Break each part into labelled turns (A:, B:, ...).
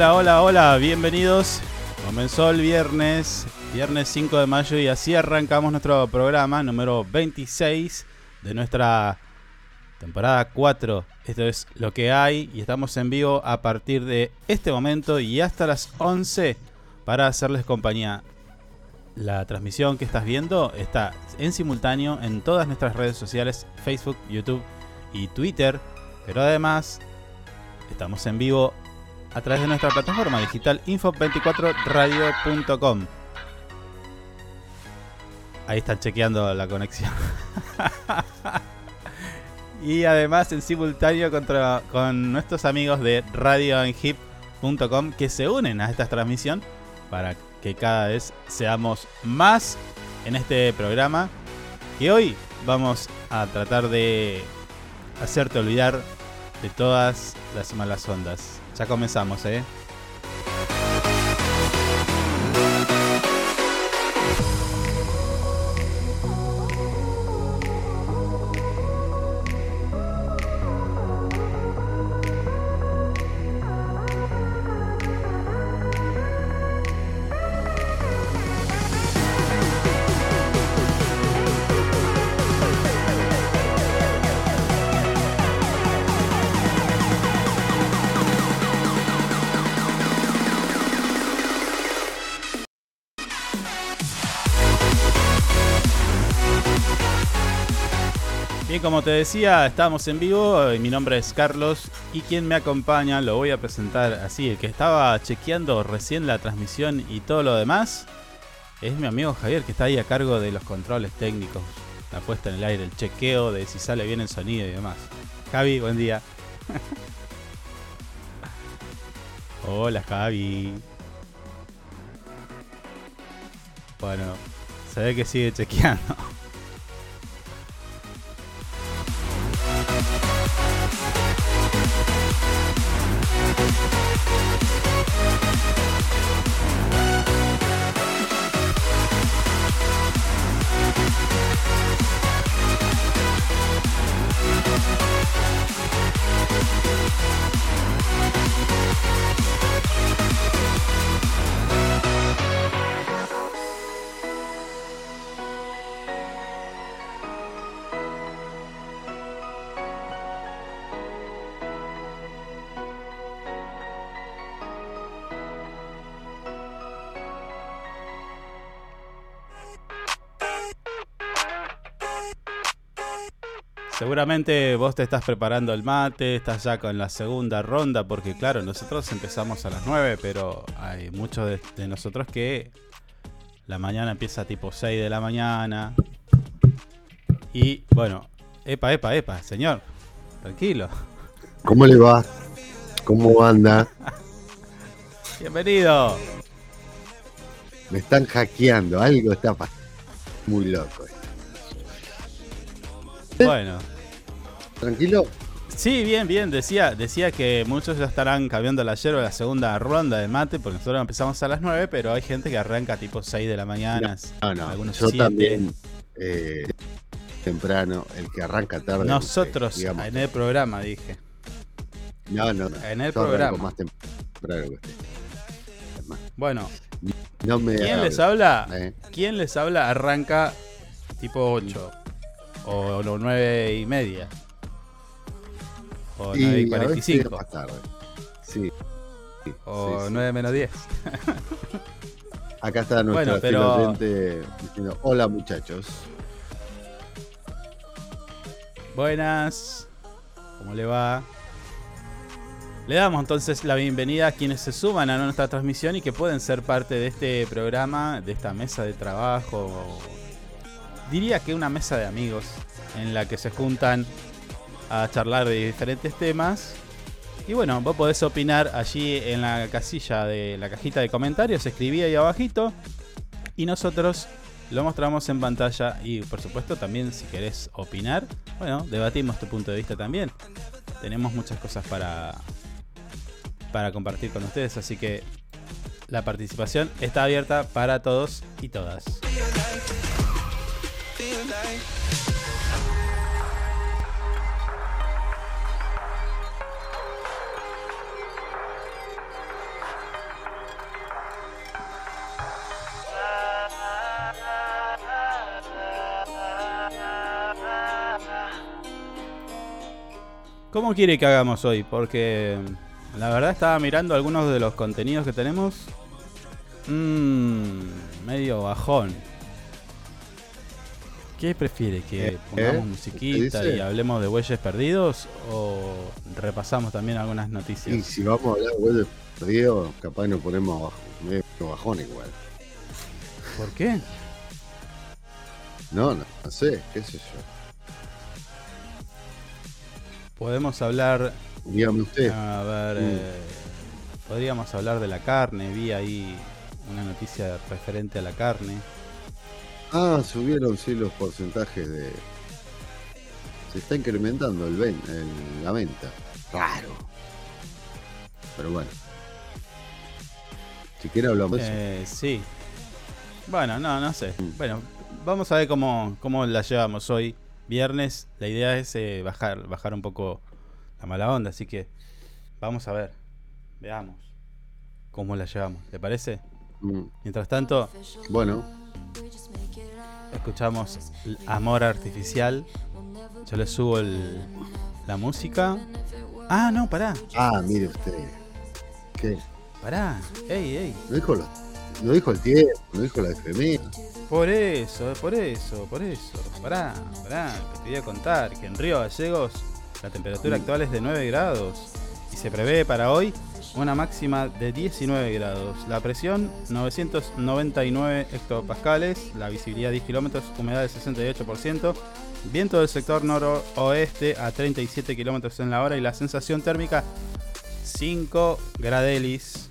A: Hola, hola, hola, bienvenidos. Comenzó el viernes, viernes 5 de mayo y así arrancamos nuestro programa número 26 de nuestra temporada 4. Esto es lo que hay y estamos en vivo a partir de este momento y hasta las 11 para hacerles compañía. La transmisión que estás viendo está en simultáneo en todas nuestras redes sociales, Facebook, YouTube y Twitter, pero además estamos en vivo a través de nuestra plataforma digital info24radio.com. Ahí están chequeando la conexión. y además en simultáneo contra, con nuestros amigos de radioanhip.com que se unen a esta transmisión para que cada vez seamos más en este programa. Y hoy vamos a tratar de hacerte olvidar de todas las malas ondas. Ya comenzamos, ¿eh? Como te decía, estamos en vivo. Mi nombre es Carlos y quien me acompaña lo voy a presentar así. El que estaba chequeando recién la transmisión y todo lo demás es mi amigo Javier, que está ahí a cargo de los controles técnicos, la puesta en el aire, el chequeo de si sale bien el sonido y demás. Javi, buen día. Hola, Javi. Bueno, se ve que sigue chequeando. Seguramente vos te estás preparando el mate, estás ya con la segunda ronda, porque claro, nosotros empezamos a las 9, pero hay muchos de, nosotros que la mañana empieza tipo 6 de la mañana. Y bueno, epa, epa, epa, señor, tranquilo.
B: ¿Cómo le va? ¿Cómo anda?
A: Bienvenido.
B: Me están hackeando, algo está pasando. Muy loco.
A: Bueno,
B: ¿Tranquilo?
A: Sí, bien, bien. Decía, decía que muchos ya estarán cambiando la yerba la segunda ronda de mate, porque nosotros empezamos a las 9, pero hay gente que arranca tipo 6 de la mañana.
B: No, no, yo también eh, temprano, el que arranca tarde.
A: Nosotros, en el programa, dije.
B: No, no,
A: En el programa.
B: Más temprano que
A: Bueno, ¿quién les habla? Eh. ¿Quién les habla? Arranca tipo 8 o 9 y media. O 9 y 45.
B: Más tarde. Sí.
A: O 9 menos 10.
B: Acá está nuestro bueno, pero... diciendo hola muchachos.
A: Buenas. ¿Cómo le va? Le damos entonces la bienvenida a quienes se suman a nuestra transmisión y que pueden ser parte de este programa, de esta mesa de trabajo. Diría que una mesa de amigos en la que se juntan a charlar de diferentes temas. Y bueno, vos podés opinar allí en la casilla de la cajita de comentarios, escribí ahí abajito y nosotros lo mostramos en pantalla y por supuesto también si querés opinar, bueno, debatimos tu punto de vista también. Tenemos muchas cosas para para compartir con ustedes, así que la participación está abierta para todos y todas. ¿Cómo quiere que hagamos hoy? Porque la verdad estaba mirando algunos de los contenidos que tenemos. Mmm, medio bajón. ¿Qué prefiere? ¿Que
B: ¿Eh?
A: pongamos
B: ¿Qué
A: musiquita y hablemos de bueyes perdidos? ¿O repasamos también algunas
B: Y
A: noticias?
B: si vamos a hablar de perdido, capaz nos ponemos medio bajón igual.
A: ¿Por qué?
B: No, no, no sé, qué sé yo.
A: Podemos hablar
B: Dígame usted.
A: A ver,
B: Mm.
A: eh, podríamos hablar de la carne. Vi ahí una noticia referente a la carne.
B: Ah, subieron sí los porcentajes de. Se está incrementando el ven, el- la venta. Raro. Pero bueno. Si quiere hablamos de eso.
A: Eh, sí. Bueno, no, no sé.
B: Mm.
A: Bueno, vamos a ver cómo, cómo la llevamos hoy. Viernes, la idea es eh, bajar, bajar un poco la mala onda, así que vamos a ver. Veamos cómo la llevamos. ¿Le parece?
B: Mm,
A: Mientras tanto,
B: Bueno,
A: escuchamos l- Amor Artificial. Yo le subo el- la música. Ah, no, pará.
B: ah, mire usted. ¿Qué?
A: Pará. Ey, ey.
B: No dijo, lo- no dijo el tiempo, no dijo la FMI.
A: Por eso, por eso, por eso. Pará, pará. Te quería contar que en Río Gallegos la temperatura actual es de 9 grados. Y se prevé para hoy una máxima de 19 grados. La presión 999 hectopascales. La visibilidad 10 kilómetros. Humedad del 68%. Viento del sector noroeste a 37 kilómetros en la hora. Y la sensación térmica 5 gradelis.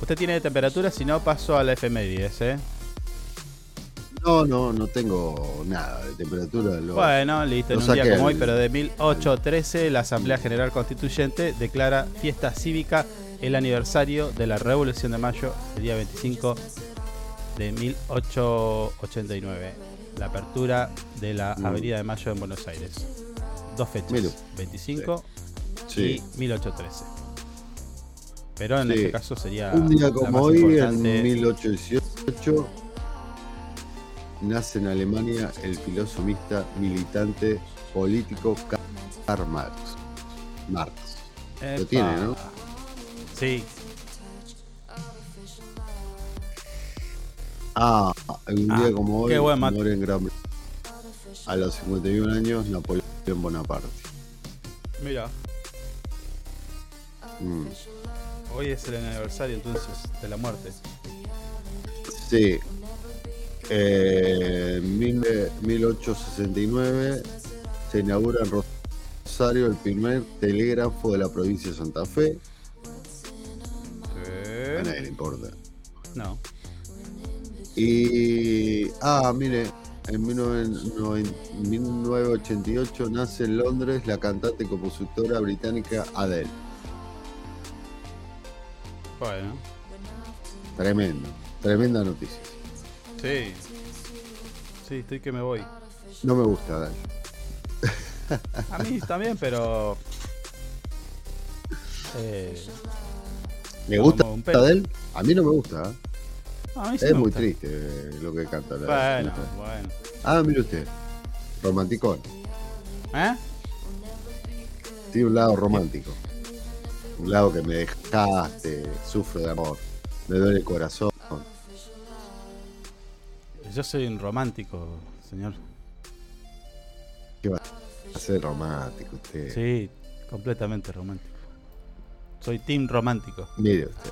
A: Usted tiene temperatura, si no paso a la efemérides, ¿eh?
B: No, no, no tengo nada de temperatura. lo-
A: Bueno, listo, en un día como hoy, pero de 1813, la Asamblea General Constituyente declara fiesta cívica el aniversario de la Revolución de Mayo, el día 25 de 1889. La apertura de la
B: Mm.
A: Avenida de Mayo en Buenos Aires. Dos fechas,
B: Mira.
A: 25
B: Sí.
A: y 1813. Pero en
B: Sí.
A: este caso sería
B: Un día como hoy,
A: importante.
B: en 1818, nace en Alemania el filosofista militante político Karl Marx. Marx. Lo tiene, ¿no?
A: Sí,
B: Ah, un
A: Ah,
B: día como hoy,
A: buen
B: muere en Gran Bretaña. A los 51 años, Napoleón Bonaparte.
A: mira,
B: Mm.
A: Hoy es el aniversario entonces de la muerte.
B: Sí. Eh, en mil- 1869 se inaugura en Rosario el primer telégrafo de la provincia de Santa Fe. A nadie le importa.
A: No.
B: Y. Ah, mire, en 1990 1988 nace en Londres la cantante y compositora británica Adele.
A: Bueno,
B: Tremendo, tremenda noticia.
A: sí. Sí, estoy que me voy.
B: No me gusta Adele.
A: A mí también, pero. Eh,
B: ¿Le gusta
A: un?
B: A mí no me gusta. ¿eh?
A: a mí sí
B: Es
A: me
B: muy
A: gusta.
B: triste eh, lo que canta la
A: Bueno, bueno.
B: Ah, mire usted. Romanticón.
A: ¿Eh?
B: Tiene un lado romántico. Un lado que me dejaste, sufro de amor, me duele el corazón.
A: Yo soy un romántico, señor.
B: Va a ser romántico usted.
A: Sí, completamente romántico. Soy team romántico.
B: Mire usted.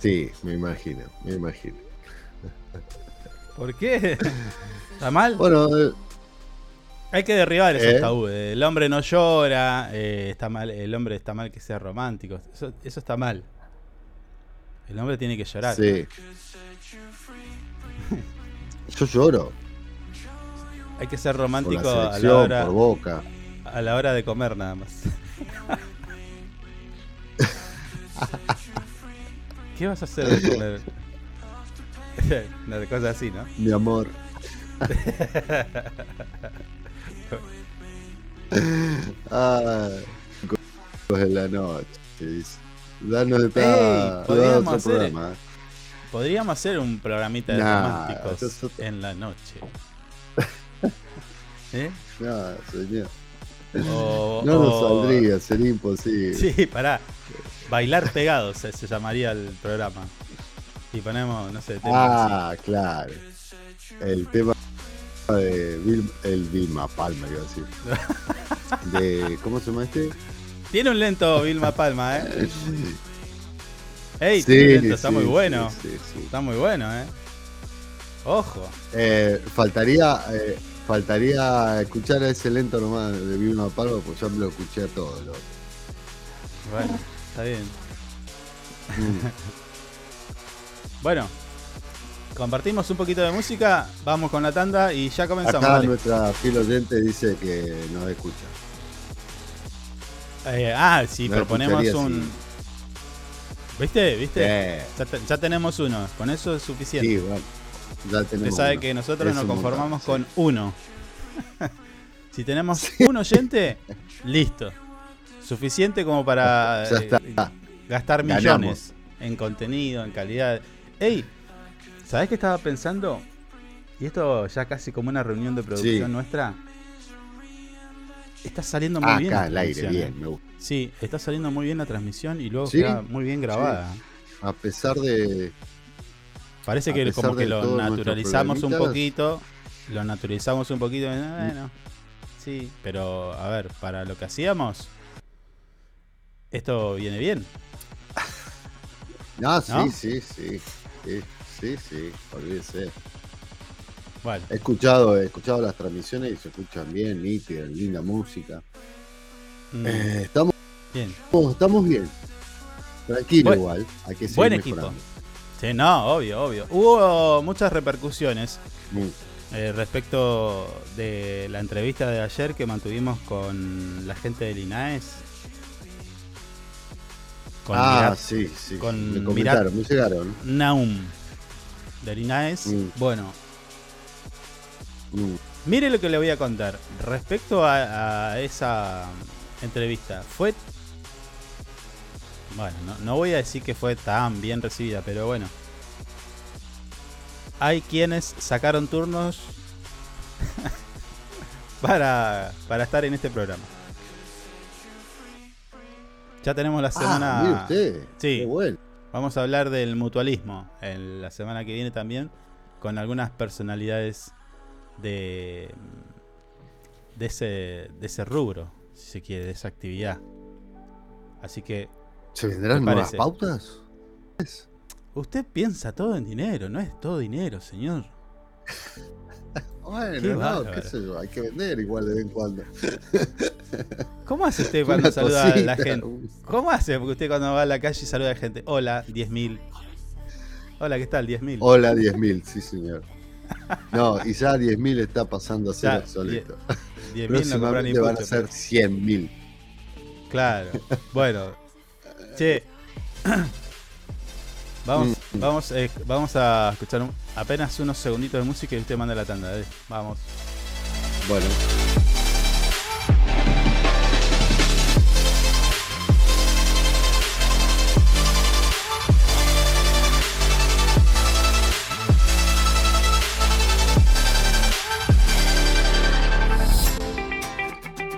B: Sí, me imagino, me imagino.
A: ¿Por qué? ¿Está mal?
B: Bueno,
A: Hay que derribar esos
B: ¿Eh?
A: tabúes. El hombre no llora, eh, está mal, el hombre está mal que sea romántico. Eso, eso está mal. El hombre tiene que llorar.
B: sí. Yo lloro
A: Hay que ser
B: por
A: romántico
B: la
A: a la, hora,
B: por Boca.
A: a la hora de comer nada más. ¿Qué vas a hacer de comer? Una cosa así, ¿no?
B: Mi amor. ah, de la noche. dice. Danos de
A: Ey, podríamos
B: otro
A: hacer-
B: programa.
A: Podríamos hacer un programita de
B: Nah,
A: románticos en la noche. ¿Eh?
B: No, señor.
A: O-
B: No nos
A: o-
B: saldría, sería imposible.
A: Sí, pará. Bailar pegados se, se llamaría el programa. Y ponemos, no sé, temas
B: Ah, claro. El tema de el Vilma Palma, iba a decir. De, ¿Cómo se llama este?
A: Tiene un lento Vilma Palma, ¿eh? Ey,
B: Sí,
A: tiene un lento, está
B: sí,
A: muy bueno.
B: sí, sí.
A: Está muy bueno, ¿eh? Ojo.
B: Eh, faltaría, eh, faltaría escuchar a ese lento nomás de Vilma Palma, pues ya me lo escuché a todo. lo-
A: Bueno, está bien.
B: Mm.
A: Bueno, compartimos un poquito de música, vamos con la tanda y ya comenzamos.
B: Acá
A: dale.
B: nuestra fiel oyente dice que nos escucha.
A: Eh, ah,
B: No
A: proponemos un. ¿Viste? ¿Viste?
B: Eh,
A: Ya, te- ya tenemos uno, con eso es suficiente.
B: sí, bueno. Ya
A: Usted
B: tenemos
A: sabe
B: uno.
A: que nosotros
B: Es
A: nos
B: montón,
A: conformamos
B: sí.
A: con uno. si tenemos un oyente, listo. Suficiente como para
B: Ya
A: eh, gastar
B: Ganamos.
A: millones en contenido, en calidad. Ey, ¿sabés qué estaba pensando? Y esto ya casi como una reunión de producción
B: Sí.
A: nuestra. Está saliendo muy
B: Ah,
A: bien.
B: acá al aire,
A: transmisión, ¿eh?
B: bien, me gusta.
A: Sí, está saliendo muy bien la transmisión y luego
B: ¿Sí?
A: queda muy bien grabada.
B: A pesar de.
A: Parece que como que lo naturalizamos un poquito. Lo naturalizamos un poquito. y, Bueno, sí, pero a ver, para lo que hacíamos, esto viene bien.
B: No, sí,
A: ¿No?
B: sí, sí. Sí, sí, sí. Olvídese.
A: Bueno,
B: He escuchado, he escuchado las transmisiones y se escuchan bien, nítidas, linda música.
A: mm,
B: Eh, estamos,
A: bien.
B: estamos bien. Tranquilo
A: Buen-
B: igual. Hay que seguir
A: buen equipo.
B: mejorando.
A: Sí, no, obvio, obvio. Hubo muchas repercusiones
B: Mm.
A: eh, respecto de la entrevista de ayer que mantuvimos con la gente del INAES. Con
B: ah,
A: Mirat
B: sí, sí.
A: con
B: me comentaron, me llegaron.
A: Naum del INAES.
B: Mm.
A: Bueno,
B: Mm.
A: Mire lo que le voy a contar. Respecto a, a esa entrevista, fue. Bueno, no, no voy a decir que fue tan bien recibida, pero bueno. Hay quienes sacaron turnos para, para estar en este programa. Ya tenemos la
B: Ah,
A: semana.
B: mire usted.
A: Sí.
B: Qué bueno.
A: Vamos a hablar del mutualismo en la semana que viene también con algunas personalidades de de ese de ese rubro, si se quiere, de esa actividad. Así que
B: ¿Se vendrán
A: ¿Te
B: nuevas pautas?
A: usted piensa todo en dinero, no es todo dinero, señor.
B: Bueno,
A: Qué
B: no,
A: bárbaro.
B: qué sé yo, hay que vender igual de vez en cuando.
A: ¿Cómo hace usted cuando
B: Una
A: saluda a la
B: cosita,
A: gente? ¿Cómo hace usted cuando va a la calle y saluda a la gente? Hola, 10.000. Hola, ¿qué tal? 10.000.
B: Hola 10.000, sí señor. No, y ya 10.000 está pasando a ser
A: Ya,
B: obsoleto.
A: 10.000 no compran ni
B: van a ser 100.000.
A: Claro. Bueno. Che. Vamos,
B: Mm.
A: vamos, eh, vamos a escuchar un- apenas unos segunditos de música y usted manda la tanda. Vamos.
B: Bueno,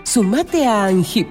C: Sumate a ANGIP.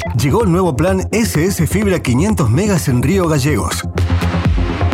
D: Llegó el nuevo plan SS Fibra 500 megas en Río Gallegos.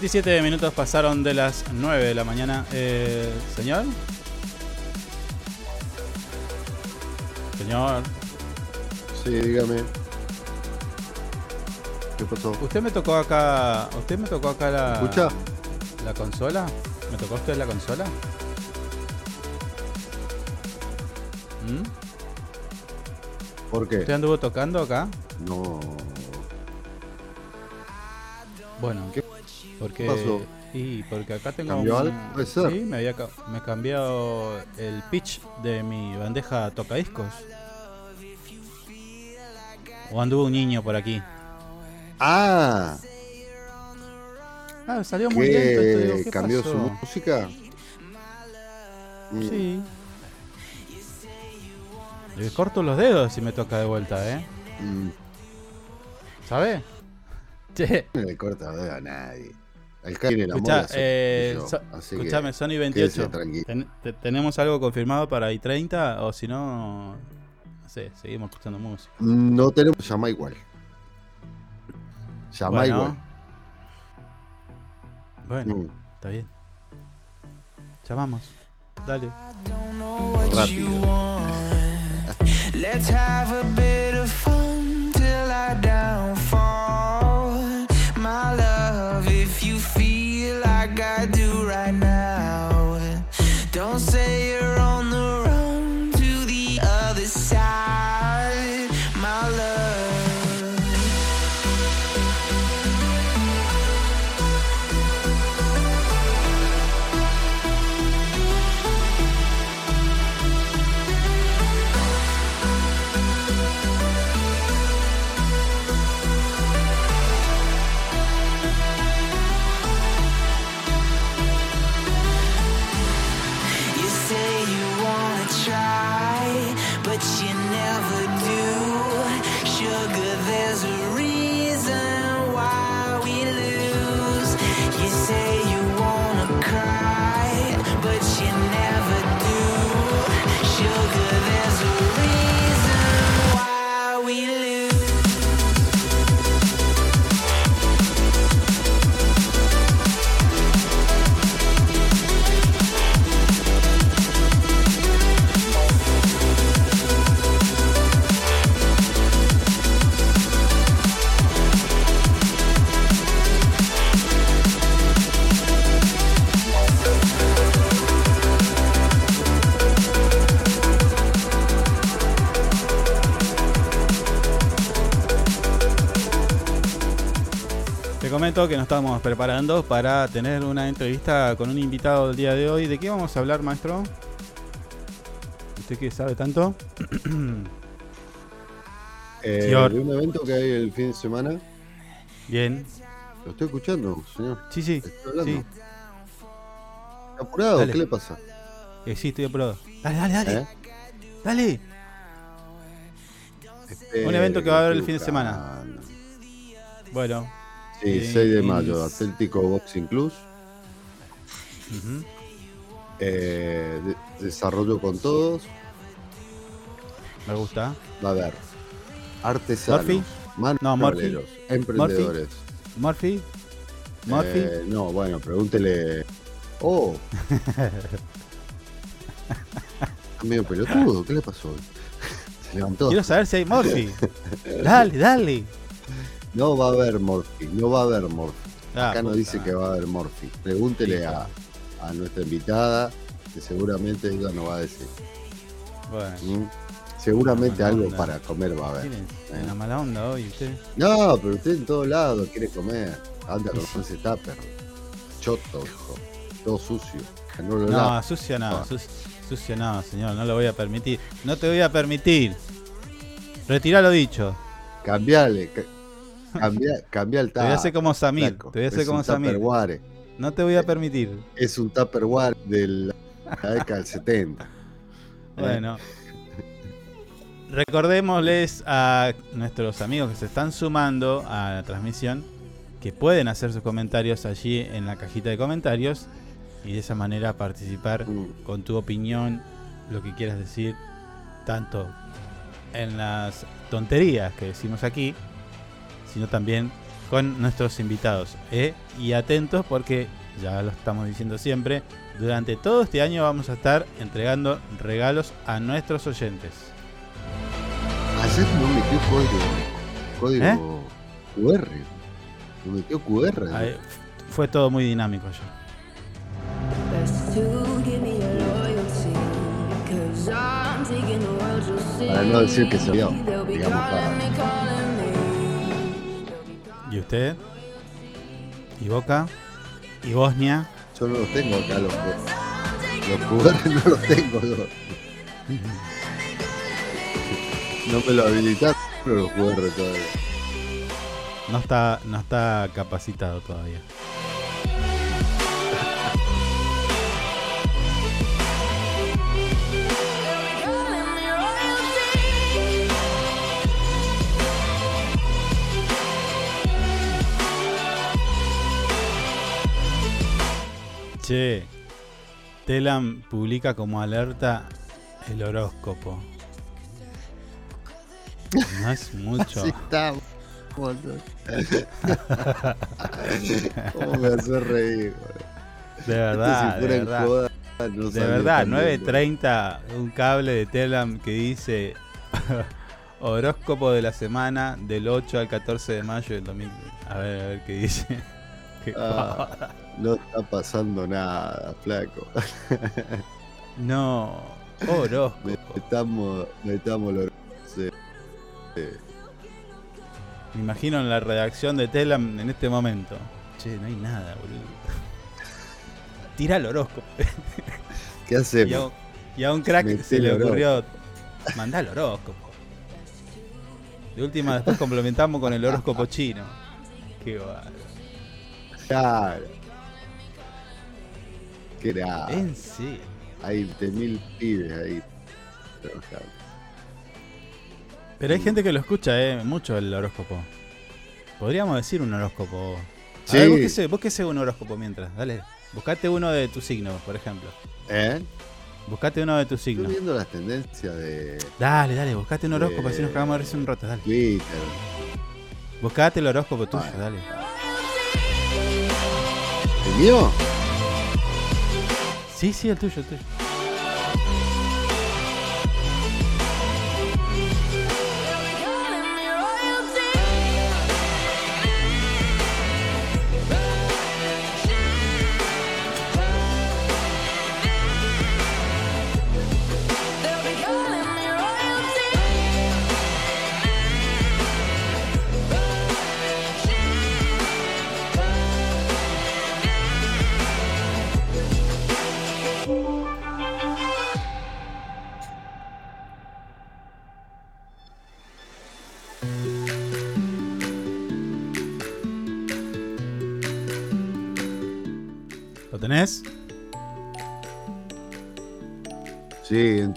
A: 27 minutos pasaron de las 9 de la mañana. Eh, ¿Señor? Señor.
B: Sí, dígame. ¿Qué pasó?
A: Usted me tocó acá. ¿Usted me tocó acá la.
B: ¿Escucha?
A: ¿La consola? ¿Me tocó usted la consola? ¿Mm?
B: ¿Por qué?
A: ¿Usted anduvo tocando acá?
B: No.
A: Bueno,
B: ¿Qué
A: porque.
B: pasó?
A: Y porque acá tengo.
B: ¿Cambió
A: un-
B: algo? Puede ser.
A: Sí, me había ca- me cambiado el pitch de mi bandeja tocadiscos. O anduvo un niño por aquí.
B: Ah,
A: Ah, salió muy lento esto. digo,
B: ¿qué
A: ¿qué
B: cambió
A: pasó?
B: su música?
A: Sí. Le corto los dedos si me toca de vuelta, ¿eh?
B: mm,
A: ¿Sabe? Che,
B: No le corta dedo a nadie. El que tiene la
A: escuchá,
B: moda soy
A: eh,
B: yo,
A: so-
B: así que
A: escuchame, Sony
B: quédese
A: 28.
B: tranquilo.
A: Ten- te- ¿Tenemos algo confirmado para i30? O si no, no sé, seguimos escuchando música.
B: No tenemos, llama igual. Llama
A: Bueno.
B: igual.
A: Bueno,
B: Mm,
A: está bien. Llamamos. Dale.
B: rápido.
E: Let's have a bit of fun till I downfall.
A: Te comento que nos estamos preparando para tener una entrevista con un invitado el día de hoy. ¿De qué vamos a hablar, maestro? ¿Usted que sabe tanto?
B: Eh, de un evento que hay el fin de semana.
A: Bien.
B: Lo estoy escuchando, señor.
A: Sí, sí.
B: Estoy hablando.
A: Sí.
B: ¿Está apurado?
A: Dale.
B: ¿Qué le pasa?
A: Eh, sí, estoy apurado. Dale, dale, dale.
B: ¿Eh?
A: Dale. Un evento que va a haber el fin de semana. Bueno.
B: Sí,
A: Eh,
B: 6 de
A: y-
B: mayo, Atlético Boxing Club. Eh, de- desarrollo con todos.
A: Me gusta.
B: Va a haber artesanos,
A: Murphy. No,
B: emprendedores.
A: Murphy. Murphy.
B: Eh, no, bueno, pregúntele. Oh. Medio pelotudo, ¿qué le pasó? Se levantó.
A: Quiero saber si hay Murphy. dale, dale.
B: No va a haber Morphy, no va a haber Morphy.
A: Ah,
B: Acá no
A: puta
B: dice que va a haber Morphy. Pregúntele a, a nuestra invitada, que seguramente ella nos va a decir.
A: Bueno.
B: ¿Mm? Seguramente algo
A: onda.
B: para comer va a haber. ¿eh?
A: una mala onda hoy usted.
B: No, pero usted en todos lados quiere comer. Anda con ese tupper. Choto, hijo. Todo sucio. No lo
A: No, sucio no,
B: Ah.
A: sucio, sucio no, señor, no lo voy a permitir. No te voy a permitir. Retirá lo dicho.
B: Cambiale. Ca- Cambia, cambia el
A: Te voy a hacer como Samir. Te voy a hacer
B: Es
A: como
B: un
A: Samir. No te voy a permitir.
B: Es un Tupperware de la década del 70. ¿eh?
A: Bueno. Recordémosles a nuestros amigos que se están sumando a la transmisión que pueden hacer sus comentarios allí en la cajita de comentarios y de esa manera participar
B: Mm.
A: con tu opinión, lo que quieras decir, tanto en las tonterías que decimos aquí, sino también con nuestros invitados. ¿eh? Y atentos porque, ya lo estamos diciendo siempre, durante todo este año vamos a estar entregando regalos a nuestros oyentes.
B: Ayer no metió código, código
A: ¿Eh?
B: QR. No metió QR.
A: Ahí, fue todo muy dinámico ya.
B: Para no decir que se vio, digamos para.
A: ¿Y usted? ¿Y Boca? ¿Y Bosnia?
B: Yo no los tengo acá los. Los QR no los tengo yo. No me lo habilitaron los QR todavía.
A: No está, no está capacitado todavía. Che, Telam publica como alerta el horóscopo. No es mucho.
B: Así estamos. ¿Cómo me hace reír?
A: De verdad,
B: Esto si fuera
A: de verdad.
B: joda, no
A: de verdad,
B: tan bien,
A: 9.30, un cable de Telam que dice horóscopo de la semana del 8 al 14 de mayo del 2000. A ver, a ver qué dice. Qué
B: Ah. No está pasando nada, flaco.
A: No, horóscopo.
B: Metamos, metamos sí.
A: Me imagino en la redacción de Telam en este momento. Che, no hay nada, boludo. Tira el horóscopo.
B: ¿Qué
A: Y a,
B: hacemos?
A: un- y a un crack se le ocurrió mandar el horóscopo. De última después complementamos con el horóscopo chino. Qué bárbaro.
B: Claro. Qué nada.
A: En sí.
B: Hay 20.000 pibes ahí trabajando.
A: Pero hay gente que lo escucha, eh, mucho el horóscopo. Podríamos decir un horóscopo. A
B: Sí.
A: ver, búsquese, un horóscopo mientras, dale. Buscate uno de tu signo, por ejemplo.
B: ¿Eh?
A: Buscate uno de tu
B: Estoy
A: signo.
B: viendo las tendencias de
A: Dale, dale, buscate un horóscopo, así nos cagamos de risa un rato, dale.
B: Twitter.
A: Buscate el horóscopo tuyo, dale.
B: ¿El mío?
A: Sí, sí, el tuyo, el tuyo.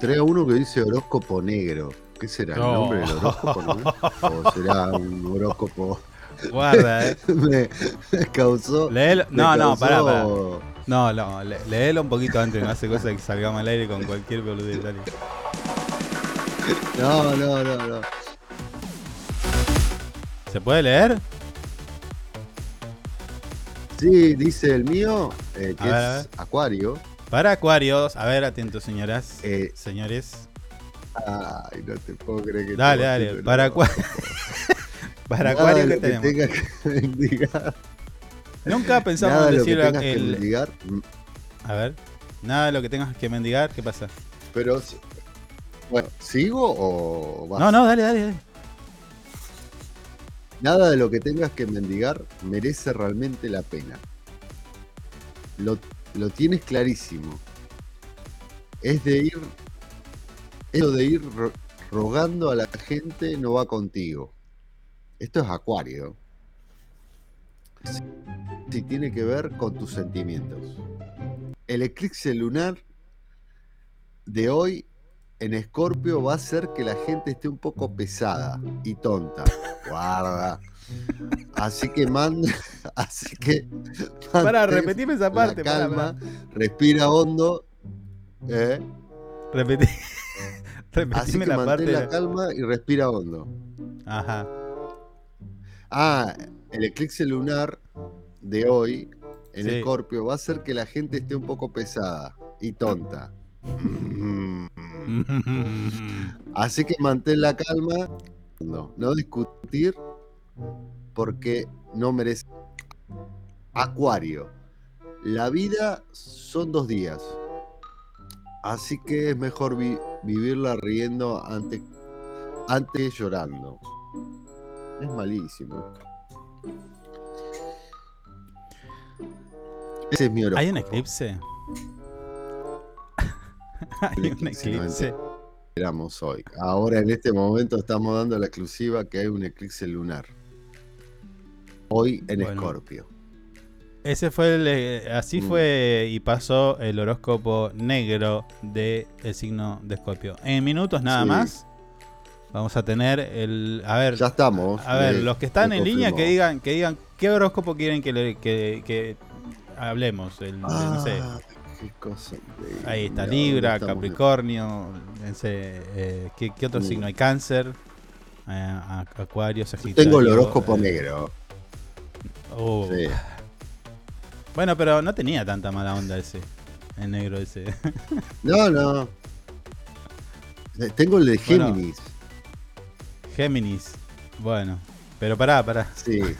B: Sí, entré a uno que dice horóscopo negro. ¿Qué será el
A: No.
B: nombre del horóscopo? no? ¿O será un horóscopo?
A: Guarda, eh.
B: me, me causó.
A: Léelo.
B: me
A: No, no,
B: causó-
A: pará, pará. No, no, le- léelo un poquito antes, no hace cosa que salgamos al aire con cualquier boludez.
B: No, no, no, no.
A: ¿Se puede leer?
B: Sí, dice el mío, eh, que
A: A ver, a
B: es Acuario.
A: Para Acuarios, a ver, atentos, señoras,
B: Eh,
A: señores.
B: Ay, no te puedo creer que
A: Dale, dale. Para
B: no.
A: Acuario. para Acuario,
B: de
A: ¿qué
B: lo que
A: tenemos?
B: que mendigar.
A: Nunca pensamos
B: Nada
A: en
B: de lo que
A: decir
B: tengas que mendigar, mm,
A: A ver. Nada de lo que tengas que mendigar, ¿qué pasa?
B: Pero, bueno, ¿sigo o vas?
A: No, no, dale, dale, dale.
B: Nada de lo que tengas que mendigar merece realmente la pena. Lo, lo tienes clarísimo. Es de ir. Eso de ir ro- rogando a la gente no va contigo. Esto es acuario. Si tiene que ver con tus sentimientos. El eclipse lunar de hoy en Escorpio va a hacer que la gente esté un poco pesada y tonta. Guarda. Así que manda. Así que.
A: Para, esa
B: la
A: parte. pará,
B: calma, respira hondo. ¿eh?
A: Repetí.
B: Así que
A: la
B: mantén
A: parte.
B: la calma y respira hondo.
A: Ajá.
B: Ah, el eclipse lunar de hoy en
A: Sí.
B: Escorpio va a hacer que la gente esté un poco pesada y tonta. Así que mantén la calma, no, no discutir porque no merece. Acuario, la vida son dos días, así que es mejor vi- vivirla riendo antes, antes llorando. Es malísimo. Ese es mi horóscopo.
A: ¿Hay un eclipse? Hay un
B: eclipse. Esperamos hoy. Ahora en este momento estamos dando la exclusiva que hay un eclipse lunar. Hoy en
A: Bueno.
B: Escorpio.
A: Ese fue el. eh, así
B: Mm.
A: fue y pasó el horóscopo negro del signo de Escorpio. En minutos nada
B: Sí.
A: más. Vamos a tener el. A ver.
B: Ya estamos.
A: A ver,
B: me-
A: los que están en línea que digan, que digan qué horóscopo quieren que, le- que, que hablemos. El, no sé.
B: Ah, qué cosa.
A: Ahí está
B: ¿dónde
A: Libra? Capricornio. no sé, eh, ¿qué, qué otro
B: Mm.
A: signo hay? Cáncer, eh, Acuario,
B: Yo
A: Sagitario.
B: Tengo el horóscopo
A: eh,
B: negro.
A: Oh.
B: Sí.
A: Bueno, pero no tenía tanta mala onda ese. El negro ese.
B: No, no. Tengo el de
A: Bueno.
B: Géminis.
A: Géminis. Bueno, pero pará, pará.
B: Sí.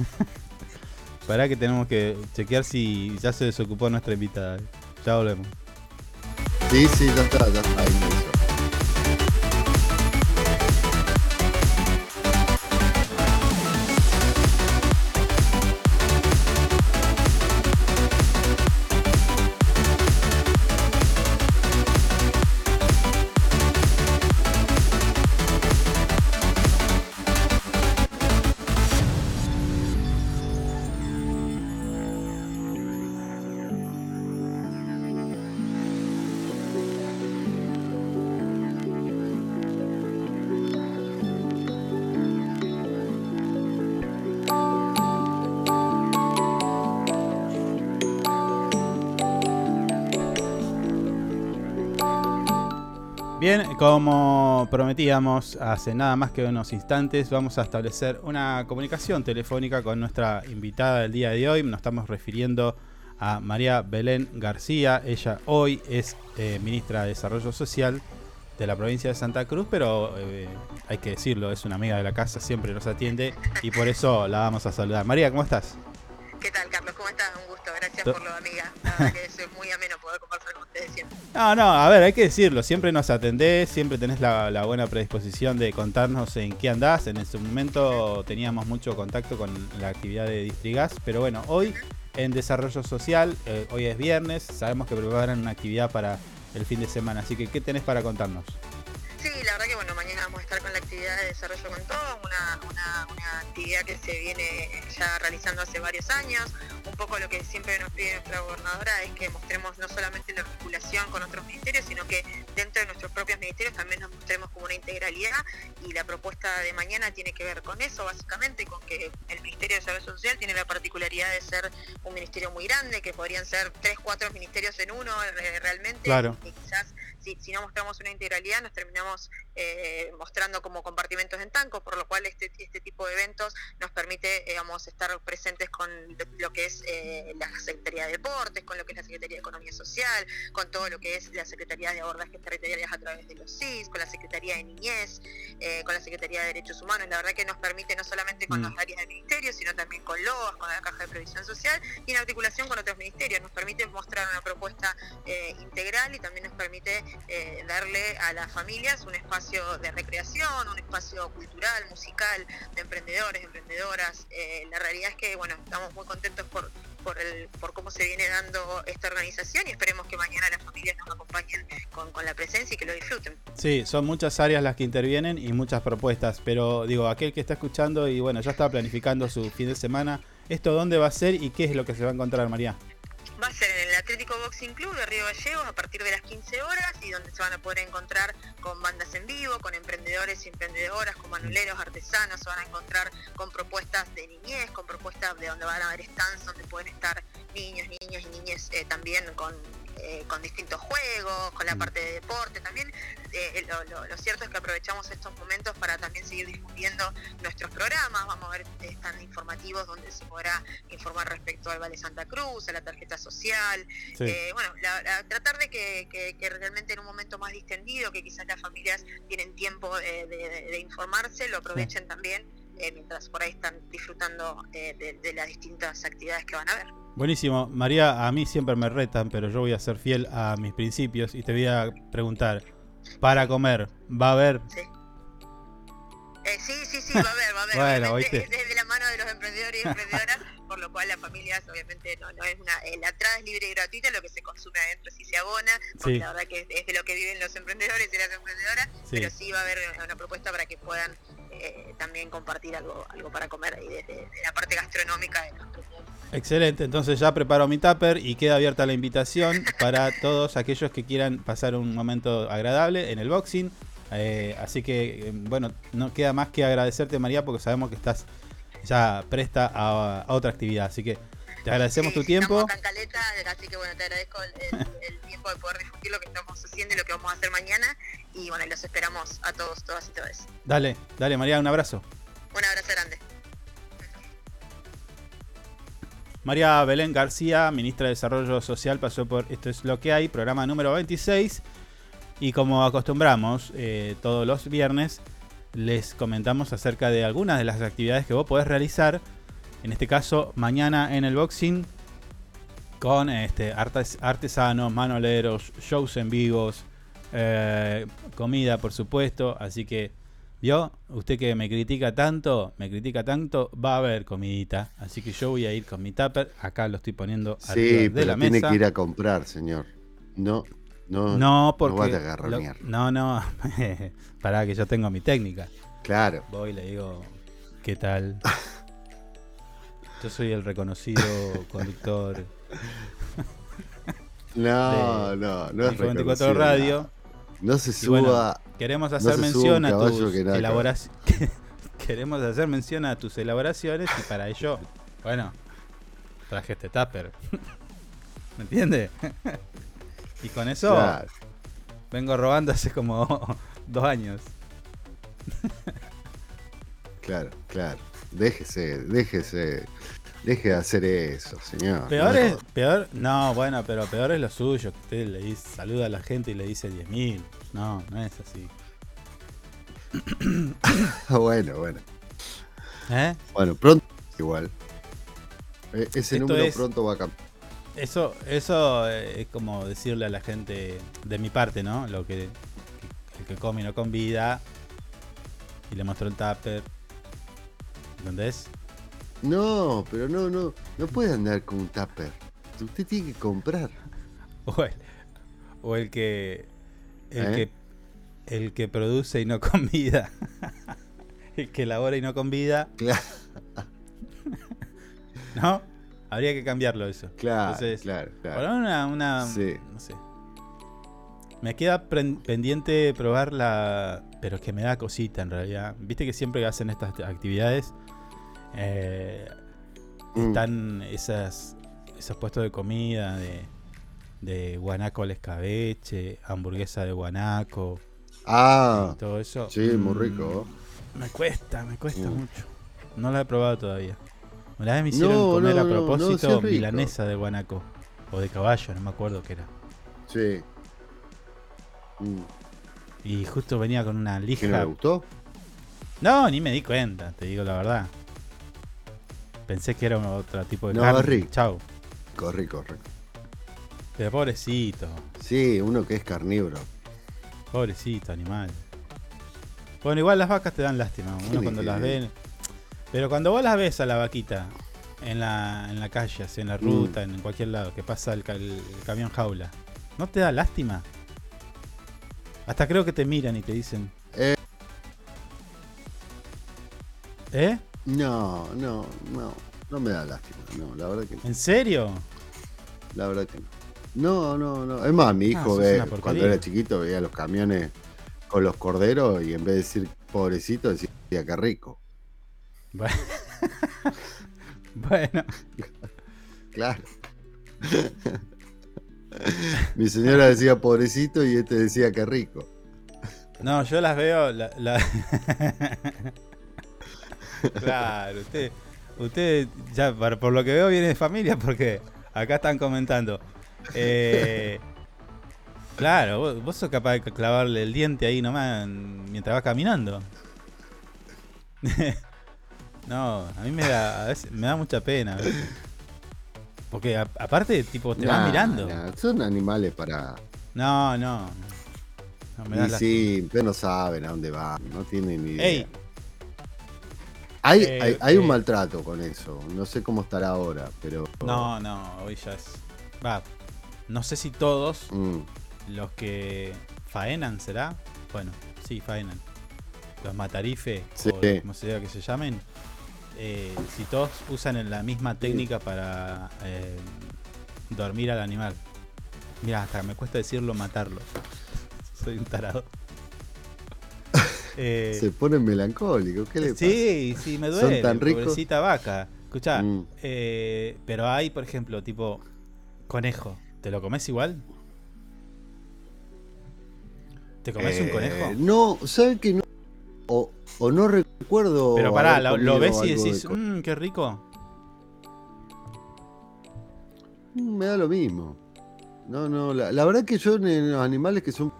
A: Pará que tenemos que chequear si ya se desocupó nuestra invitada. Ya volvemos.
B: Sí, sí, ya está, ya está.
A: Como prometíamos hace nada más que unos instantes, vamos a establecer una comunicación telefónica con nuestra invitada del día de hoy. Nos estamos refiriendo a María Belén García. Ella hoy es eh, ministra de Desarrollo Social de la provincia de Santa Cruz, pero eh, hay que decirlo, es una amiga de la casa, siempre nos atiende y por eso la vamos a saludar. María, ¿cómo estás?
F: ¿Qué tal, Carlos? ¿Cómo estás? Un. Gracias por lo amiga. La verdad que es muy ameno poder conversar con ustedes siempre.
A: No, no, a ver, hay que decirlo, siempre nos atendés, siempre tenés la, la buena predisposición de contarnos en qué andás. En ese momento teníamos mucho contacto con la actividad de Distrigas, pero bueno, hoy en Desarrollo Social, eh, hoy es viernes, sabemos que preparan una actividad para el fin de semana, así que ¿qué tenés para contarnos?
F: Sí, la verdad que bueno, mañana vamos a estar con la actividad de desarrollo con todo, una, una, una actividad que se viene ya realizando hace varios años. Un poco lo que siempre nos pide nuestra gobernadora es que mostremos no solamente la articulación con otros ministerios, sino que dentro de nuestros propios ministerios también nos mostremos como una integralidad y la propuesta de mañana tiene que ver con eso, básicamente, con que el Ministerio de Desarrollo Social tiene la particularidad de ser un ministerio muy grande, que podrían ser tres, cuatro ministerios en uno eh, realmente,
A: Claro.
F: y quizás si, si no mostramos una integralidad nos terminamos eh, mostrando como compartimentos en tanco, por lo cual este, este tipo de eventos nos permite digamos, estar presentes con lo, que es eh, la Secretaría de Deportes, con lo que es la Secretaría de Economía Social, con todo lo que es la Secretaría de Abordaje Territoriales a través de los CIS, con la Secretaría de Niñez, eh, con la Secretaría de Derechos Humanos. La verdad que nos permite no solamente con
A: Mm.
F: las áreas del Ministerio, sino también con LOAS, con la Caja de Previsión Social y en articulación con otros ministerios. Nos permite mostrar una propuesta eh, integral y también nos permite eh, darle a las familias un espacio de recreación, un espacio cultural, musical, de emprendedores, emprendedoras. Eh, la realidad es que bueno, estamos muy contentos por, por, el, por cómo se viene dando esta organización y esperemos que mañana las familias nos acompañen con, con la presencia y que lo disfruten.
A: Sí, son muchas áreas las que intervienen y muchas propuestas, pero digo, aquel que está escuchando y bueno, ya está planificando su fin de semana, ¿esto dónde va a ser y qué es lo que se va a encontrar, María?
F: Va a ser en el Atlético Boxing Club de Río Gallegos a partir de las 15 horas y donde se van a poder encontrar con bandas en vivo, con emprendedores y emprendedoras, con manuleros, artesanos, se van a encontrar con propuestas de niñez, con propuestas de donde van a haber stands donde pueden estar niños, niñas y niñas eh, también con eh, con distintos juegos, con la
A: Mm.
F: parte de deporte también. eh, lo, lo- lo cierto es que aprovechamos estos momentos para también seguir difundiendo nuestros programas. Vamos a ver eh, están informativos donde se podrá informar respecto al Vale Santa Cruz, a la tarjeta social.
A: Sí.
F: Eh, bueno, la- la- tratar de que, que- que realmente en un momento más distendido, que quizás las familias tienen tiempo eh, de, de- de informarse, lo aprovechen también eh, mientras por ahí están disfrutando eh, de, de las distintas actividades que van a ver.
A: Buenísimo. María, a mí siempre me retan, pero yo voy a ser fiel a mis principios y te voy a preguntar, para comer, ¿va a haber?
F: Eh, sí, sí, sí, va a haber, va a haber.
A: Bueno,
F: obviamente,
A: ¿oíste?
F: es de la mano de los emprendedores y emprendedoras, por lo cual las familias obviamente no, no es una... eh, la entrada es libre y gratuita, lo que se consume adentro sí se abona, porque
A: Sí.
F: la verdad que es, es de lo que viven los emprendedores y las emprendedoras,
A: Sí.
F: pero sí va a haber una propuesta para que puedan eh, también compartir algo algo para comer ahí desde de la parte gastronómica de.
A: Excelente, entonces ya preparo mi tupper y queda abierta la invitación para todos aquellos que quieran pasar un momento agradable en el boxing. Eh, así que, eh, bueno, no queda más que agradecerte María porque sabemos que estás ya presta a, a otra actividad. Así que te agradecemos tu tiempo.
F: Acá en Caleta, así que bueno, te agradezco el, el- el tiempo de poder difundir lo que estamos haciendo y lo que vamos a hacer mañana. Y bueno, los esperamos a todos, todas y todos.
A: Dale, dale María, un abrazo.
F: Un abrazo grande.
A: María Belén García, ministra de Desarrollo Social, pasó por Esto es lo que hay, programa número 26. Y como acostumbramos eh, todos los viernes, les comentamos acerca de algunas de las actividades que vos podés realizar. En este caso, mañana en el boxing, con este, artes- artesanos, manoleros, shows en vivos, eh, comida, por supuesto. Así que, ¿vio? Usted que me critica tanto, me critica tanto, va a haber comidita. Así que yo voy a ir con mi tupper. Acá lo estoy poniendo arriba
B: Sí,
A: de
B: pero
A: la
B: tiene
A: mesa.
B: que ir a comprar, señor. No, no,
A: No, porque.
B: No a agarronear.
A: no, no. Para que yo tengo mi técnica.
B: Claro.
A: Voy y le digo, ¿qué tal? Yo soy el reconocido conductor.
B: No,
A: de
B: no, no es
A: Info 24
B: reconocido
A: Radio.
B: nada. No se
A: Y bueno,
B: suba.
A: queremos hacer
B: suba
A: mención a tus
B: que
A: elaboraciones. queremos hacer mención a tus elaboraciones y para ello, bueno, traje este tupper. ¿Me entiende? y con eso
B: Claro.
A: vengo robando hace como dos años.
B: Claro, claro. Déjese, déjese. Deje de hacer eso, señor.
A: Peor
B: No
A: es, peor, no, bueno, pero peor es lo suyo, que usted le dice, saluda a la gente y le dice 10.000. No, no es así.
B: bueno, bueno.
A: ¿Eh?
B: Bueno, pronto igual. Eh, Ese
A: Esto
B: número
A: es-
B: pronto va a cambiar.
A: Eso, eso eh, es como decirle a la gente, de mi parte, ¿no? Lo que, el que come y no convida. Y le mostró el tupper. ¿Entendés?
B: No, pero no, no. No puede andar con un tupper. Usted tiene que comprar.
A: O el, o el que. El
B: ¿Eh?
A: que. El que produce y no convida. el que elabora y no convida.
B: Claro.
A: ¿No? Habría que cambiarlo eso.
B: Claro,
A: Entonces,
B: claro, claro.
A: Por una, una
B: Sí.
A: no sé. Me queda pendiente probar la. Pero es que me da cosita en realidad. Viste que siempre hacen estas actividades. Eh,
B: Mm.
A: están esas, esos puestos de comida de, de guanaco al escabeche, hamburguesa de guanaco.
B: Ah,
A: y todo eso.
B: sí, muy
A: Mm,
B: rico.
A: Me cuesta, me cuesta
B: Mm.
A: mucho. No la he probado todavía. Una vez me hicieron
B: No,
A: comer
B: no,
A: a
B: no, no,
A: propósito
B: rico.
A: milanesa de guanaco. O de caballo, no me acuerdo qué era.
B: Sí. Mm.
A: Y justo venía con una
B: ¿Qué no
A: lija.
B: le gustó?
A: No, ni me di cuenta, te digo la verdad. Pensé que era un otro tipo de
B: No,
A: carne.
B: rico.
A: Chau.
B: Corre, corre.
A: Pero pobrecito,
B: Sí, uno que es carnívoro.
A: pobrecito animal. Bueno, igual las vacas te dan lástima, uno cuando las ven. Pero cuando vos las ves a la vaquita en la, en la calle, así, en la
B: Mm.
A: ruta, en cualquier lado, que pasa el, el camión jaula, ¿no te da lástima? Hasta creo que te miran y te dicen.
B: Eh.
A: ¿Eh?
B: No, no, no. No me da lástima. No, la verdad que no.
A: ¿En serio?
B: La verdad que no. No, no, no. Es más, mi
A: Ah,
B: hijo ve, cuando era chiquito veía los camiones con los corderos y en vez de decir pobrecito decía que rico.
A: Bueno. bueno.
B: Claro. Mi señora decía pobrecito y este decía que rico.
A: No, yo las veo. la- la- claro, usted, usted ya por, por lo que veo viene de familia porque acá están comentando. Eh, claro, vos, vos sos capaz de clavarle el diente ahí nomás en- mientras vas caminando. no, a mí me da, a veces me da mucha pena. Porque a- aparte, tipo, te van
B: Nah,
A: mirando.
B: nah, son animales para.
A: No, no. No me
B: Y sí, pero no saben a dónde van, no tienen ni idea.
A: Ey,
B: hay,
A: eh,
B: hay, hay un
A: eh.
B: maltrato con eso. No sé cómo estará ahora, pero.
A: No, no, hoy ya es. Va, no sé si todos
B: Mm,
A: los que faenan, ¿será? Bueno, sí, faenan. Los matarife,
B: Sí.
A: o como sea que se llamen. eh, si todos usan la misma técnica para eh, dormir al animal. Mira, hasta me cuesta decirlo matarlo. Soy un tarado. Eh,
B: Se ponen melancólicos. ¿Qué le pasa?
A: Sí, sí, me
B: Son
A: duele.
B: tan ricos.
A: Pobrecita vaca. Escuchá,
B: Mm.
A: eh, pero hay, por ejemplo, tipo conejo. ¿Te lo comes igual? ¿Te comes un
B: Eh,
A: conejo?
B: No, ¿saben que no? O, o no recuerdo.
A: Pero pará, lo, ves y
B: de
A: decís, mmm, qué rico.
B: Mm, Me da lo mismo. No, no, la, la verdad que yo en los animales que son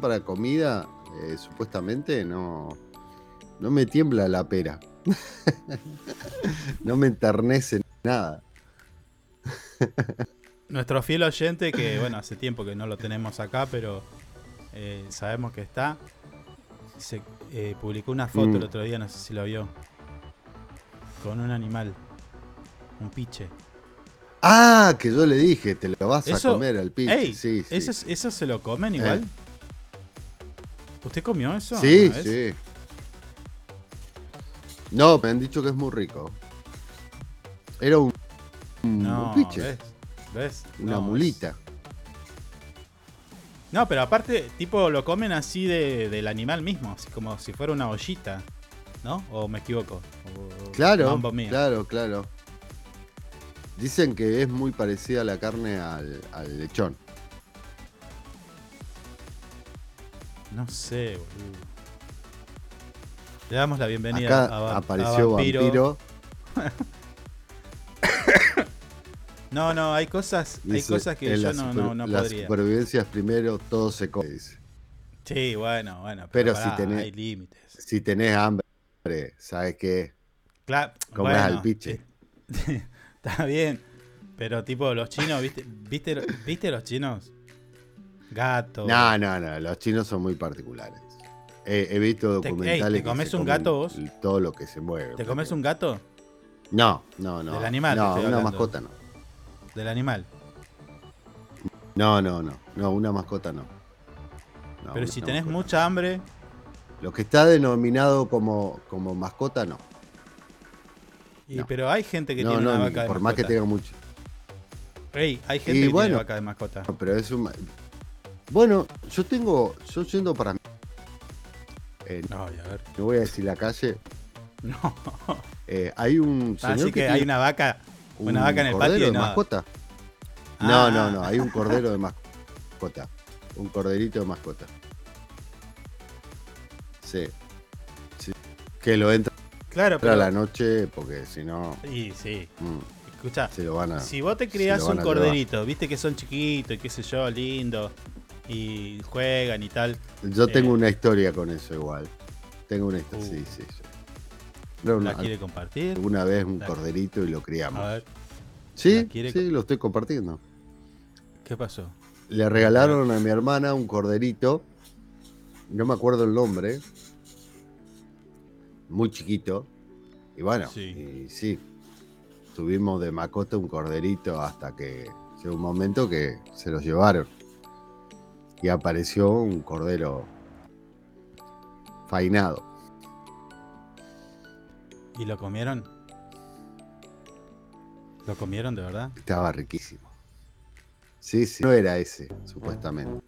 B: para comida, eh, supuestamente, no, no me tiembla la pera. no me enternece nada.
A: Nuestro fiel oyente, que bueno, hace tiempo que no lo tenemos acá, pero eh, sabemos que está, se eh, publicó una foto
B: Mm.
A: el otro día, no sé si lo vio, con un animal, un piche.
B: Ah, que yo le dije, te lo vas
A: Eso-
B: a comer al pinche.
A: Ey,
B: sí, sí.
A: ¿eso, es- ¿Eso se lo comen igual? ¿Usted comió eso?
B: Sí, sí. No, me han dicho que es muy rico. Era un, un
A: No,
B: piche,
A: ¿ves? ¿Ves?
B: una
A: No,
B: mulita.
A: es- No, pero aparte, tipo, lo comen así de, del animal mismo, así como si fuera una ollita, ¿no? ¿O me equivoco? O-
B: Claro, claro, claro. Dicen que es muy parecida la carne al, al lechón.
A: No sé, boludo. Le damos la bienvenida
B: Acá
A: a, Va- a
B: apareció vampiro.
A: No, no, hay cosas, hay cosas que yo no, no, no
B: la
A: podría.
B: supervivencia es primero, todo se come. dice.
A: Sí, bueno, bueno.
B: Pero
A: Pero,
B: si tenés-
A: hay límites.
B: Si tenés hambre, ¿sabes qué?
A: Claro,
B: Comés
A: bueno,
B: al piche.
A: eh, Está bien. Pero tipo, los chinos, ¿viste, viste, ¿viste los chinos? Gato.
B: No, no, no, los chinos son muy particulares. He, he visto
A: Te-
B: documentales.
A: ¿te
B: que
A: comes un gato vos?
B: Todo lo que se mueve.
A: ¿Te comes un gato?
B: No, no, no.
A: Del animal, te
B: No, una mascota no.
A: Del animal.
B: No, no, no. No, una mascota no. No,
A: Pero si tenés
B: mascota.
A: mucha hambre,
B: Lo que está denominado como, como mascota, no.
A: y,
B: No.
A: pero hay gente que
B: no,
A: tiene una vaca de
B: por más que
A: mascota.
B: tenga mucho.
A: Ey, hay gente
B: Y
A: que
B: bueno.
A: tiene vaca de mascota.
B: Pero es un. Bueno, yo tengo. Yo yendo para. Eh,
A: No, a ver.
B: no voy a decir la calle.
A: No.
B: eh, hay un señor
A: Así que,
B: que,
A: hay una vaca, una
B: un
A: vaca en el patio
B: de
A: no.
B: mascota.
A: Ah.
B: No, no, no. Hay un cordero de mascota. Un corderito de mascota. Sí. Sí. Que lo entra
A: Claro,
B: a
A: pero.
B: la noche porque si no.
A: Y sí.
B: mm,
A: Escucha, si vos te criás un corderito, viste que son chiquitos y qué sé yo, lindo, y juegan y tal.
B: Yo tengo
A: Eh,
B: una historia con eso igual. Tengo una historia.
A: Uh.
B: Sí, sí, sí. No,
A: ¿La quiere compartir?
B: Alguna vez un
A: La-
B: corderito y lo criamos.
A: A ver,
B: Sí,
A: ¿la quiere
B: sí, lo estoy compartiendo.
A: ¿qué pasó?
B: Le regalaron a mi hermana un corderito. No me acuerdo el nombre. Muy chiquito. Y bueno,
A: Sí.
B: y sí. Tuvimos de macota un corderito hasta que llegó un momento que se los llevaron. Y apareció un cordero fainado.
A: ¿Y lo comieron? ¿Lo comieron de verdad?
B: Estaba riquísimo. Sí, sí. No era ese, supuestamente.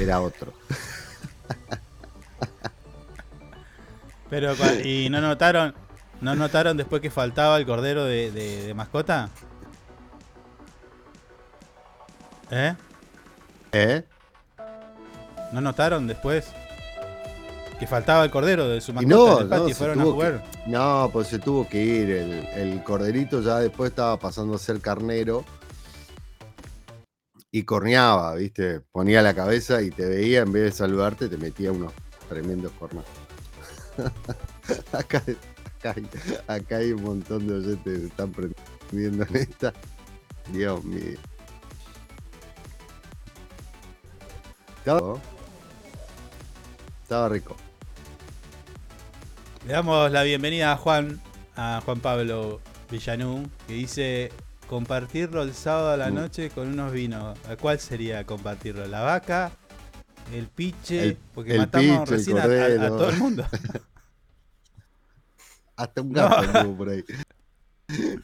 B: Era otro.
A: Pero, ¿y no notaron, no notaron después que faltaba el cordero de, de- de mascota? ¿Eh?
B: ¿Eh?
A: ¿No notaron después? Que faltaba el cordero de su mascota
B: no,
A: en el patio
B: no,
A: y fueron a jugar.
B: que- no, pues se tuvo que ir. El, el corderito ya después estaba pasando a ser carnero. Y corneaba, ¿viste? Ponía la cabeza y te veía, en vez de saludarte, te metía unos tremendos cornos. acá, acá hay, acá hay un montón de oyentes que están prendiendo en esta. Dios mío. Estaba, estaba rico.
A: Le damos la bienvenida a Juan, a Juan Pablo Villanú, que dice compartirlo el sábado a la
B: Mm.
A: noche con unos vinos. ¿A cuál sería compartirlo? ¿La vaca? ¿El piche?
B: El-
A: Porque
B: el
A: matamos
B: piche,
A: recién a- todo el mundo.
B: Hasta un
A: No.
B: gato anduvo por ahí.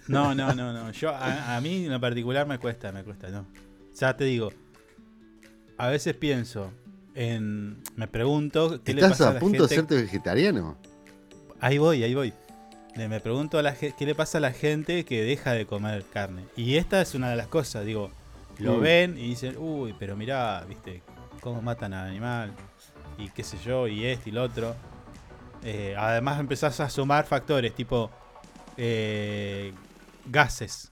A: No, no, no, no. Yo, a, a mí en particular me cuesta, me cuesta, no. Ya te digo, a veces pienso en. Me pregunto qué le
B: ¿Estás
A: pasa a,
B: a
A: la
B: punto de
A: gente.
B: hacerte vegetariano?
A: Ahí voy, ahí voy. Le- Me pregunto a la ge- qué le pasa a la gente que deja de comer carne. Y esta es una de las cosas, digo, lo
B: Mm.
A: ven y dicen, uy, pero mirá, viste, cómo matan al animal, y qué sé yo, y esto y lo otro. Eh, además empezás a sumar factores, tipo eh, gases.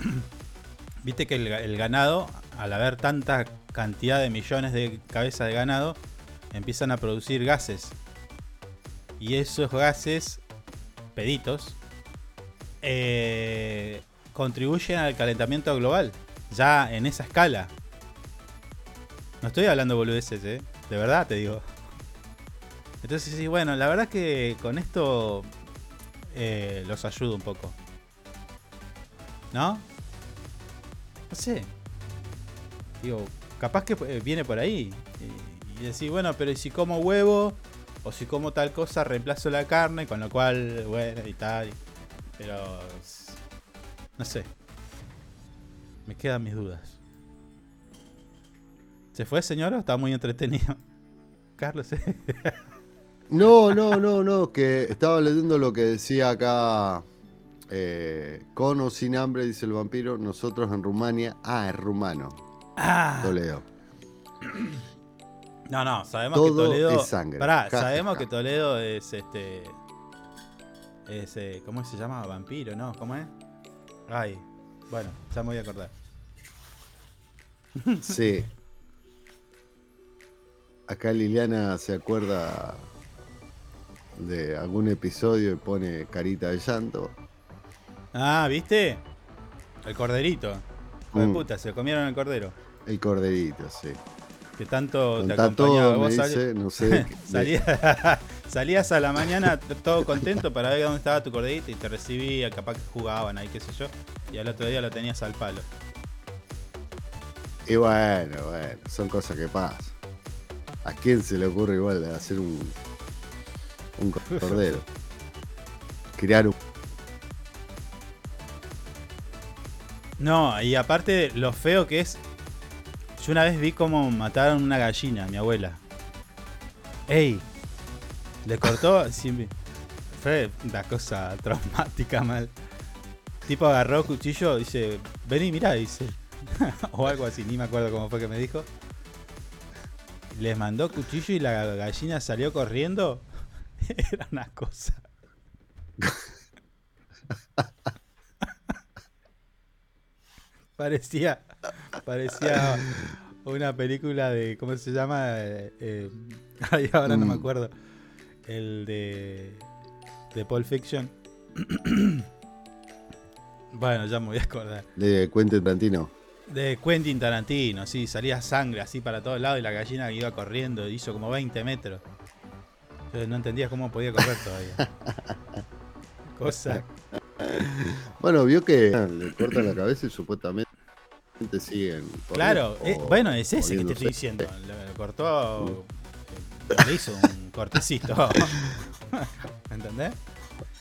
A: Viste que el ganado, al haber tanta cantidad de millones de cabezas de ganado, empiezan a producir gases. Y esos gases, peditos, eh, contribuyen al calentamiento global. Ya en esa escala. No estoy hablando boludeces, ¿eh? De verdad te digo. Entonces, sí, bueno, la verdad que con esto eh, los ayudo un poco. ¿No? No sé. Digo, capaz que eh, viene por ahí. Y, y decir, bueno, pero ¿y si como huevo? O si como tal cosa, reemplazo la carne, con lo cual, bueno, y tal. Pero. No sé. Me quedan mis dudas. ¿Se fue, señor? o Está muy entretenido. Carlos, ¿eh?
B: No, no, no, no, que estaba leyendo lo que decía acá. Eh, con o sin hambre, dice el vampiro. Nosotros en Rumania. Ah, es rumano.
A: Ah.
B: Toledo.
A: No, no, sabemos
B: Todo
A: que Toledo.
B: es sangre.
A: Pará,
B: Ja,
A: sabemos
B: ja.
A: que Toledo es este. Es, eh, ¿Cómo se llama? Vampiro, ¿no? ¿Cómo es? Ay, bueno, ya me voy a acordar.
B: Sí. Acá Liliana se acuerda de algún episodio y pone carita de llanto.
A: Ah, ¿viste? El corderito. Hijo de
B: Mm.
A: puta, se comieron el cordero.
B: El corderito, sí.
A: Que tanto te acompañaba. Vos
B: dice, no sé. de-
A: Salías, salías a la mañana todo contento para ver dónde estaba tu corderito y te recibía, capaz que jugaban ahí, qué sé yo. Y al otro día lo tenías al palo.
B: Y bueno, bueno, son cosas que pasan. ¿A quién se le ocurre igual hacer un, un cordero? Crear un...
A: No, y aparte lo feo que es. Yo una vez vi cómo mataron una gallina, mi abuela. ¡Ey! Le cortó. fue una cosa traumática mal. Tipo agarró cuchillo, dice, vení, mirá, dice. o algo así, ni me acuerdo cómo fue que me dijo. Les mandó cuchillo y la gallina salió corriendo. Era una cosa. parecía. Parecía una película de. ¿Cómo se llama? Eh, eh, ay, ahora no me
B: Mm.
A: acuerdo. El de. De Pulp Fiction. bueno, ya me voy a acordar.
B: de Quentin Tarantino.
A: De Quentin Tarantino, sí, salía sangre así para todos lados y la gallina iba corriendo, hizo como 20 metros. Yo no entendía cómo podía correr todavía. Cosa.
B: Bueno, vio que le cortan la cabeza y supuestamente siguen.
A: Claro,
B: o
A: eh, bueno, es ese que te estoy diciendo. Le cortó. eh, Le hizo un cortecito. ¿Entendés?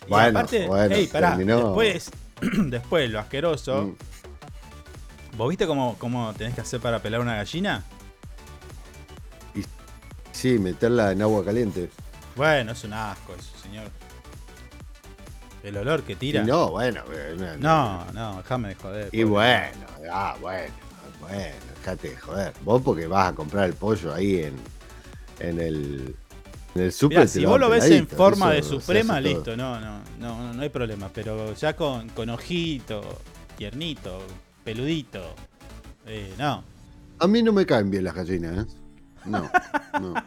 A: Y
B: Bueno,
A: aparte,
B: bueno,
A: ey, pará, después, después, lo asqueroso.
B: Mm.
A: ¿Vos viste cómo, cómo tenés que hacer para pelar una gallina?
B: Sí, meterla en agua caliente.
A: Bueno, es un asco eso, señor. El olor que tira.
B: Y no, bueno. eh,
A: No, no, déjame de joder.
B: Y bueno, ah, bueno. bueno, dejate de joder. Vos porque vas a comprar el pollo ahí en, en el, en el super.
A: Mirá, si vos lo ves en forma de suprema, listo, no, no, no, no, no hay problema. Pero ya con, con ojito, tiernito, peludito, eh, no.
B: A mí no me caen bien las gallinas, ¿eh? No, no.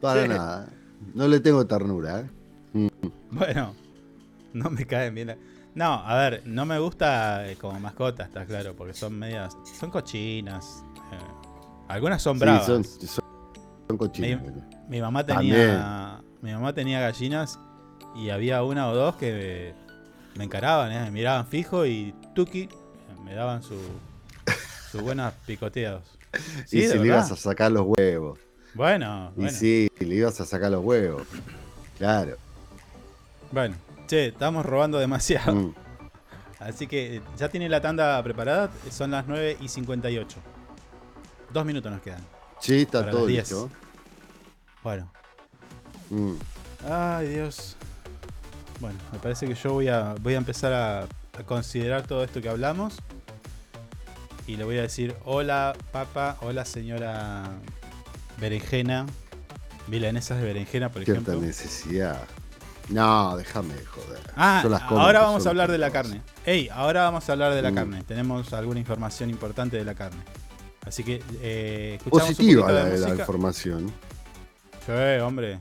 B: Para
A: Sí.
B: nada. No le tengo ternura, ¿eh?
A: Bueno, no me caen bien. la- No, a ver, no me gusta eh, como mascota, está claro, porque son medias. Son cochinas. eh, algunas son
B: Sí,
A: bravas.
B: son, son, son cochinos.
A: Mi mamá tenía. Mi mamá tenía gallinas y había una o dos que me, me encaraban, ¿eh? me miraban fijo y tuki, me daban su, sus buenos picoteados. Sí,
B: y si le ibas a sacar los huevos.
A: Bueno,
B: Y
A: bueno.
B: sí, le ibas a sacar los huevos. Claro.
A: Bueno, che, estamos robando demasiado.
B: Mm.
A: Así que ya tiene la tanda preparada, son las 9 y 58. Dos minutos nos quedan.
B: Sí, está todo
A: las 10.
B: listo.
A: Bueno.
B: Mm.
A: Ay, Dios. Bueno, me parece que yo voy a, voy a empezar a, a considerar todo esto que hablamos. Y le voy a decir, hola papa, hola señora berenjena. Milanesas de berenjena, por
B: Cierta
A: ejemplo.
B: necesidad. No, déjame de joder.
A: Ah, ahora vamos a hablar de la carne. Ey, ahora vamos a hablar de la
B: Mm.
A: carne. Tenemos alguna información importante de la carne. Así que, eh, escuchamos
B: Positiva la,
A: de
B: la información.
A: Sí, hombre.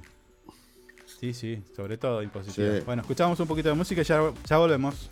A: Sí, sí, sobre todo impositiva.
B: Sí.
A: Bueno, escuchamos un poquito de música y ya, ya volvemos.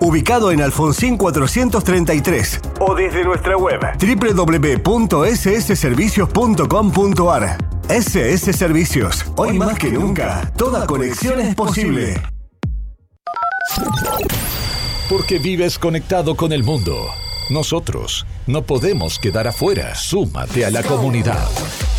D: ubicado en Alfonsín 433. O desde nuestra web www.ssservicios.com.ar. SS Servicios. Hoy más que nunca, toda conexión es posible.
G: Porque vives conectado con el mundo. Nosotros no podemos quedar afuera. Súmate a la comunidad.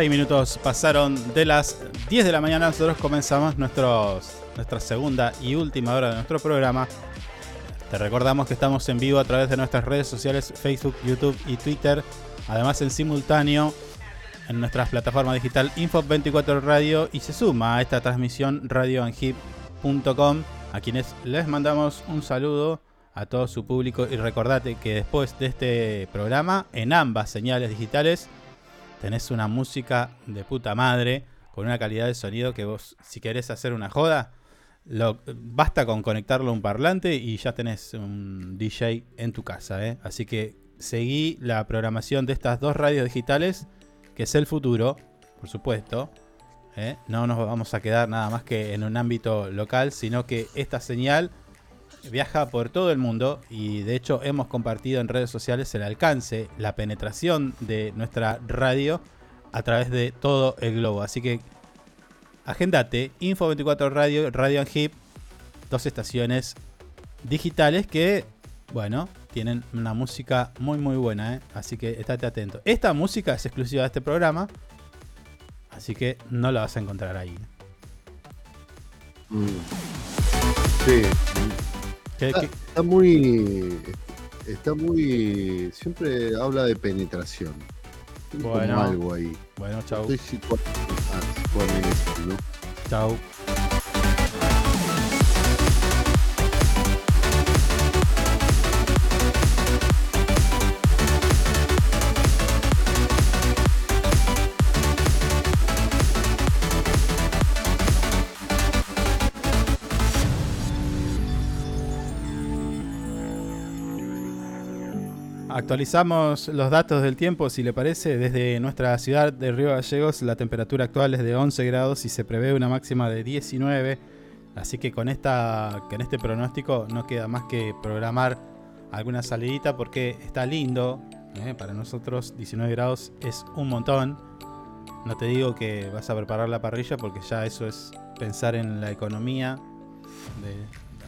A: Seis minutos pasaron de las 10 de la mañana. Nosotros comenzamos nuestra segunda y última hora de nuestro programa. Te recordamos que estamos en vivo a través de nuestras redes sociales Facebook, YouTube y Twitter. Además en simultáneo en nuestras plataformas digital Info24 Radio y se suma a esta transmisión radioanhip.com a quienes les mandamos un saludo a todo su público y recordate que después de este programa en ambas señales digitales tenés una música de puta madre, con una calidad de sonido que vos, si querés hacer una joda, lo, basta con conectarlo a un parlante y ya tenés un DJ en tu casa. ¿eh? Así que seguí la programación de estas dos radios digitales, que es el futuro, por supuesto. ¿eh? No nos vamos a quedar nada más que en un ámbito local, sino que esta señal viaja por todo el mundo y de hecho hemos compartido en redes sociales el alcance, la penetración de nuestra radio a través de todo el globo. Así que agendate, Info 24 Radio, Radio Hip, dos estaciones digitales que, bueno, tienen una música muy muy buena, ¿eh? así que estate atento. Esta música es exclusiva de este programa, así que no la vas a encontrar ahí.
B: Mm. Sí.
A: ¿Qué-
B: Está, muy. Está muy. Siempre habla de penetración.
A: Bueno.
B: algo ahí.
A: Bueno, chau.
B: Estoy situa- ah, situando, ¿no?
A: Chau. Actualizamos los datos del tiempo, si le parece. Desde nuestra ciudad de Río Gallegos, la temperatura actual es de 11 grados y se prevé una máxima de 19. Así que con, esta, con este pronóstico no queda más que programar alguna salidita porque está lindo. ¿eh? Para nosotros 19 grados es un montón. No te digo que vas a preparar la parrilla porque ya eso es pensar en la economía.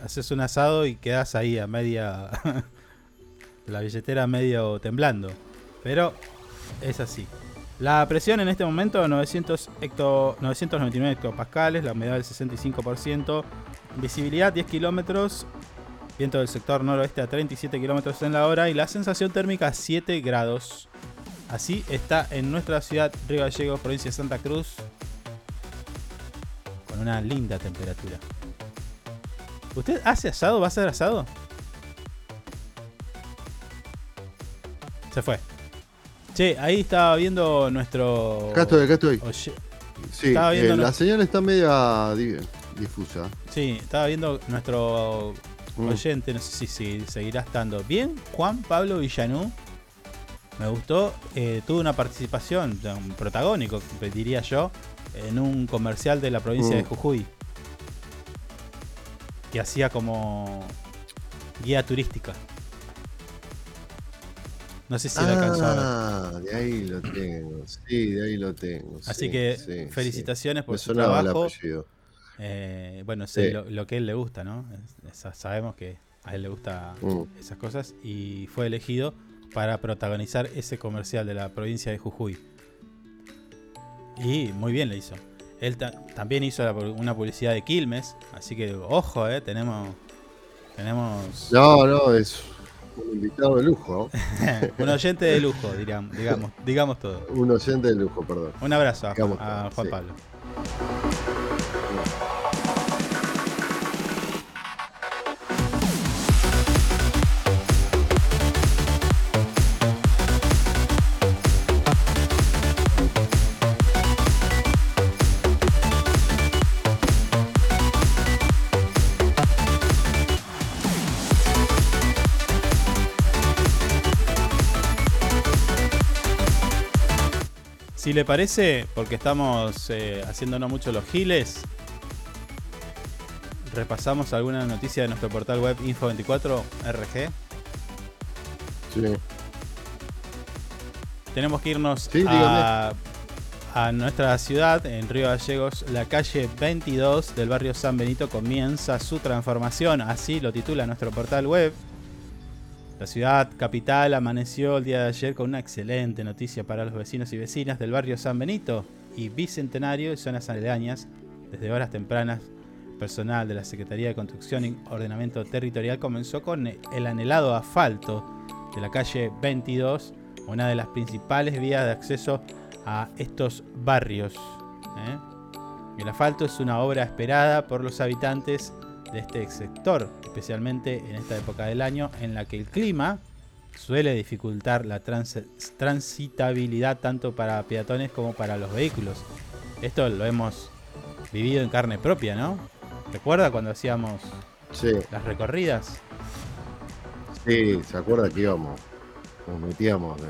A: Haces un asado y quedas ahí a media la billetera medio temblando. Pero es así. La presión en este momento 900 hecto, 999 hectopascales, la humedad del 65%, visibilidad 10 kilómetros, viento del sector noroeste a 37 kilómetros en la hora y la sensación térmica 7 grados. Así está en nuestra ciudad Río Gallegos, provincia de Santa Cruz, con una linda temperatura. ¿Usted hace asado? ¿Va a hacer asado? Se fue. Che, ahí estaba viendo nuestro.
B: Acá estoy, acá estoy.
A: Oye-
B: Sí,
A: estaba viendo
B: eh,
A: no-
B: la señal está media di- difusa.
A: Sí, estaba viendo nuestro
B: Mm.
A: oyente, no sé si, si seguirá estando. Bien, Juan Pablo Villanú. Me gustó. eh, tuvo una participación, un protagónico, diría yo, en un comercial de la provincia
B: Mm.
A: de Jujuy. Que hacía como guía turística. No sé si lo alcanzó a ver.
B: Ah, de ahí lo tengo. Sí, de ahí lo tengo.
A: Así
B: sí,
A: que
B: sí,
A: felicitaciones
B: sí.
A: por
B: Me
A: su
B: el
A: trabajo.
B: apellido.
A: Eh, bueno, sé
B: Sí.
A: lo, lo que a él le gusta, ¿no? Es- es- sabemos que a él le gusta
B: Mm.
A: esas cosas y fue elegido para protagonizar ese comercial de la provincia de Jujuy. Y muy bien le hizo. Él ta- también hizo la una publicidad de Quilmes, así que ojo, eh, tenemos tenemos
B: No, no, es un invitado de lujo.
A: un oyente de lujo, diríamos, digamos, digamos todo.
B: Un oyente de lujo, perdón.
A: Un abrazo a,
B: Digamos
A: Juan
B: sí.
A: Pablo. Si le parece, porque estamos eh, haciéndonos mucho los giles, repasamos alguna noticia de nuestro portal web Info24RG.
B: Sí.
A: Tenemos que irnos
B: Sí,
A: a, a nuestra ciudad, en Río Gallegos. La calle 22 del barrio San Benito comienza su transformación, así lo titula nuestro portal web. La ciudad capital amaneció el día de ayer con una excelente noticia para los vecinos y vecinas del barrio San Benito y Bicentenario y zonas aledañas. Desde horas tempranas, personal de la Secretaría de Construcción y Ordenamiento Territorial comenzó con el anhelado asfalto de la calle 22, una de las principales vías de acceso a estos barrios. ¿eh? El asfalto es una obra esperada por los habitantes de este sector, especialmente en esta época del año en la que el clima suele dificultar la trans- transitabilidad tanto para peatones como para los vehículos. Esto lo hemos vivido en carne propia, ¿no? ¿Recuerda cuando hacíamos
B: Sí,
A: las recorridas?
B: sí, se acuerda que íbamos. Nos metíamos en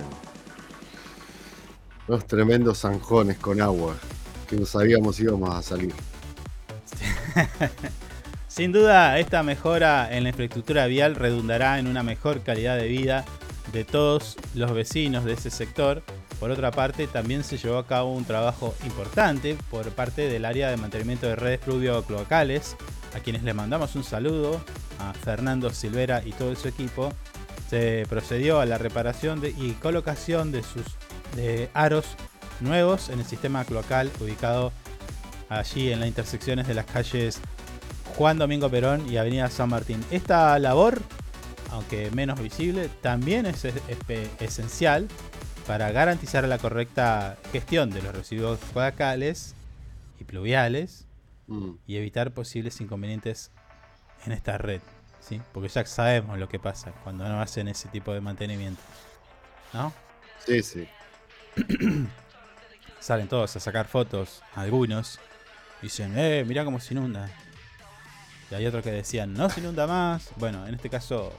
B: unos tremendos zanjones con agua. Que no sabíamos si íbamos a salir.
A: Sin duda, esta mejora en la infraestructura vial redundará en una mejor calidad de vida de todos los vecinos de ese sector, Por otra parte, también se llevó a cabo un trabajo importante por parte del área de mantenimiento de redes pluvio-cloacales, a quienes le mandamos un saludo, a Fernando Silvera y todo su equipo. Se procedió a la reparación y colocación de sus de aros nuevos en el sistema cloacal ubicado allí en las intersecciones de las calles Juan Domingo Perón y Avenida San Martín. Esta labor, aunque menos visible, también es, es- es- esencial para garantizar la correcta gestión de los residuos cloacales y pluviales
B: Mm.
A: y evitar posibles inconvenientes en esta red. ¿sí? Porque ya sabemos lo que pasa cuando no hacen ese tipo de mantenimiento. ¿No?
B: Sí, sí.
A: Salen todos a sacar fotos, algunos. Dicen, eh, mirá cómo se inunda. Y hay otros que decían, no se inunda más. Bueno, en este caso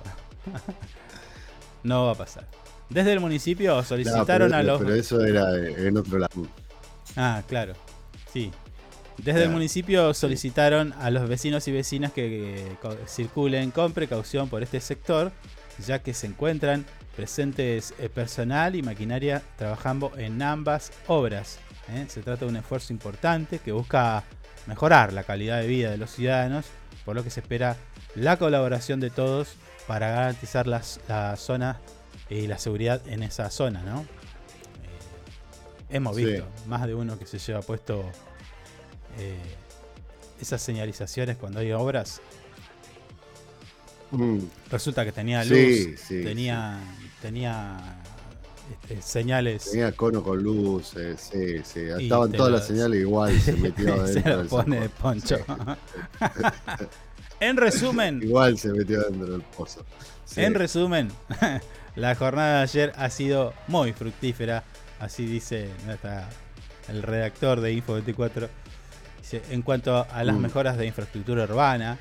A: no va a pasar. Desde el municipio
B: No,
A: solicitaron
B: pero,
A: a los...
B: pero eso era en otro lado.
A: Ah, claro. Sí. Desde el municipio solicitaron a los vecinos y vecinas que, circulen con precaución por este sector, ya que se encuentran presentes eh, personal y maquinaria trabajando en ambas obras. ¿eh? Se trata de un esfuerzo importante que busca mejorar la calidad de vida de los ciudadanos, por lo que se espera la colaboración de todos para garantizar las- la zona y la seguridad en esa zona, ¿no? Hemos
B: Sí.
A: visto más de uno que se lleva puesto eh, esas señalizaciones cuando hay obras.
B: Mm.
A: Resulta que tenía luz,
B: Sí, sí,
A: tenía, tenía este, señales.
B: Tenía cono con luces, sí, sí. Estaban todas las señales igual, se metió
A: se
B: dentro
A: lo pone de poncho.
B: Sí.
A: en resumen,
B: Igual se metió dentro del pozo. Sí.
A: en resumen, la jornada de ayer ha sido muy fructífera, así dice el redactor de Info 24. Dice, en cuanto a las
B: Mm.
A: mejoras de infraestructura urbana,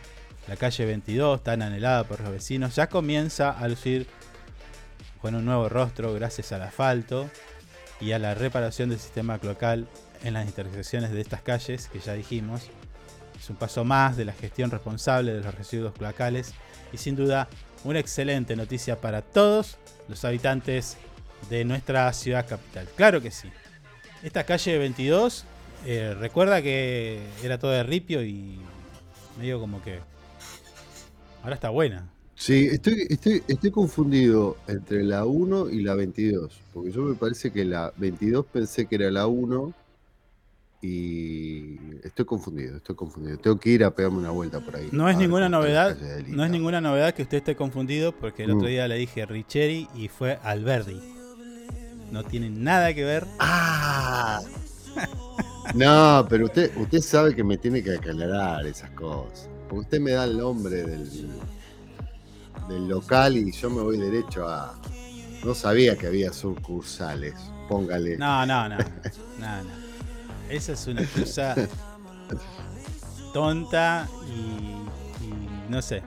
A: la calle 22, tan anhelada por los vecinos, ya comienza a lucir con un nuevo rostro gracias al asfalto y a la reparación del sistema cloacal en las intersecciones de estas calles que ya dijimos. Es un paso más de la gestión responsable de los residuos cloacales y sin duda una excelente noticia para todos los habitantes de nuestra ciudad capital. Claro que sí. Esta calle 22, eh, recuerda que era todo de ripio y medio como que... Ahora está buena.
B: Sí, estoy, estoy, estoy confundido entre la 1 y la 22. Porque yo me parece que la 22 pensé que era la 1 y estoy confundido, estoy confundido. Tengo que ir a pegarme una vuelta por ahí.
A: No es ninguna novedad, no es ninguna novedad que usted esté confundido porque el otro
B: Mm.
A: día le dije Richeri y fue Alberdi. No tiene nada que ver.
B: ¡Ah! No, pero usted, usted sabe que me tiene que aclarar esas cosas. Porque usted me da el nombre del, del local y yo me voy derecho a. No sabía que había sucursales. Póngale.
A: No, no, no. no, no. Esa es una excusa tonta y, y no sé.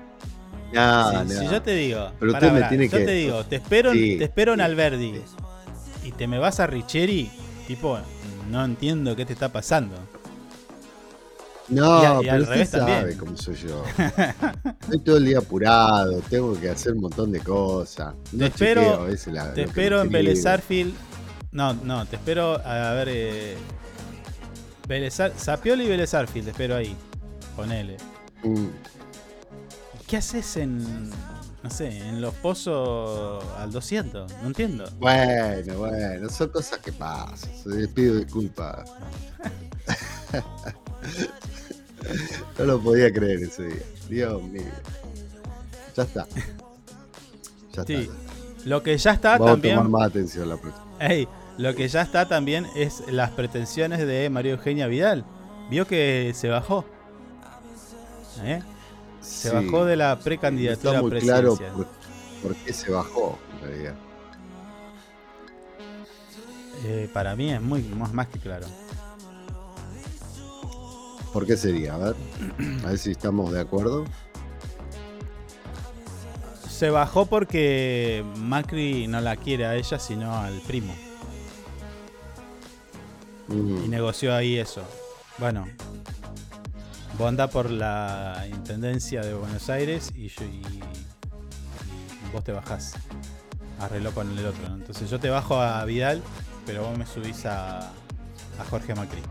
B: No,
A: si,
B: no.
A: si yo te digo,
B: Pero
A: pará,
B: usted me tiene
A: yo
B: que-
A: te digo, te espero,
B: Sí,
A: te espero en
B: sí,
A: Alberdi y te me vas a Richeri, tipo, no entiendo qué te está pasando.
B: No,
A: Y a- y
B: pero usted sabe cómo soy yo. Estoy todo el día apurado, tengo que hacer un montón de cosas.
A: Te
B: No
A: espero,
B: a veces la-
A: te espero en
B: escriben.
A: Vélez Arfield. No, no, te espero a ver. Eh, Sapioli y Vélez Arfield, te espero ahí. Ponele.
B: Mm.
A: ¿Qué haces en. No sé, en los pozos al 200? No entiendo.
B: Bueno, bueno, son cosas que pasan. Les pido disculpas. no lo podía creer ese día. Dios mío. Ya está. Ya
A: Sí.
B: está.
A: Lo que ya está
B: Vamos a
A: también.
B: tomar más atención la próxima.
A: Ey, lo que ya está también es las pretensiones de María Eugenia Vidal. Vio que se bajó. ¿Eh? Se
B: Sí.
A: bajó de la precandidatura
B: está muy
A: presidencial.
B: claro por, por qué se bajó, en realidad.
A: Eh, para mí es muy más, más que claro.
B: ¿Por qué sería? A ver. A ver si estamos de acuerdo.
A: Se bajó porque Macri no la quiere a ella, sino al primo.
B: Mm.
A: Y negoció ahí eso. Bueno, vos andás por la intendencia de Buenos Aires y, yo, y, y vos te bajás. Arregló con el otro. ¿no? Entonces yo te bajo a Vidal pero vos me subís a, a Jorge Macri.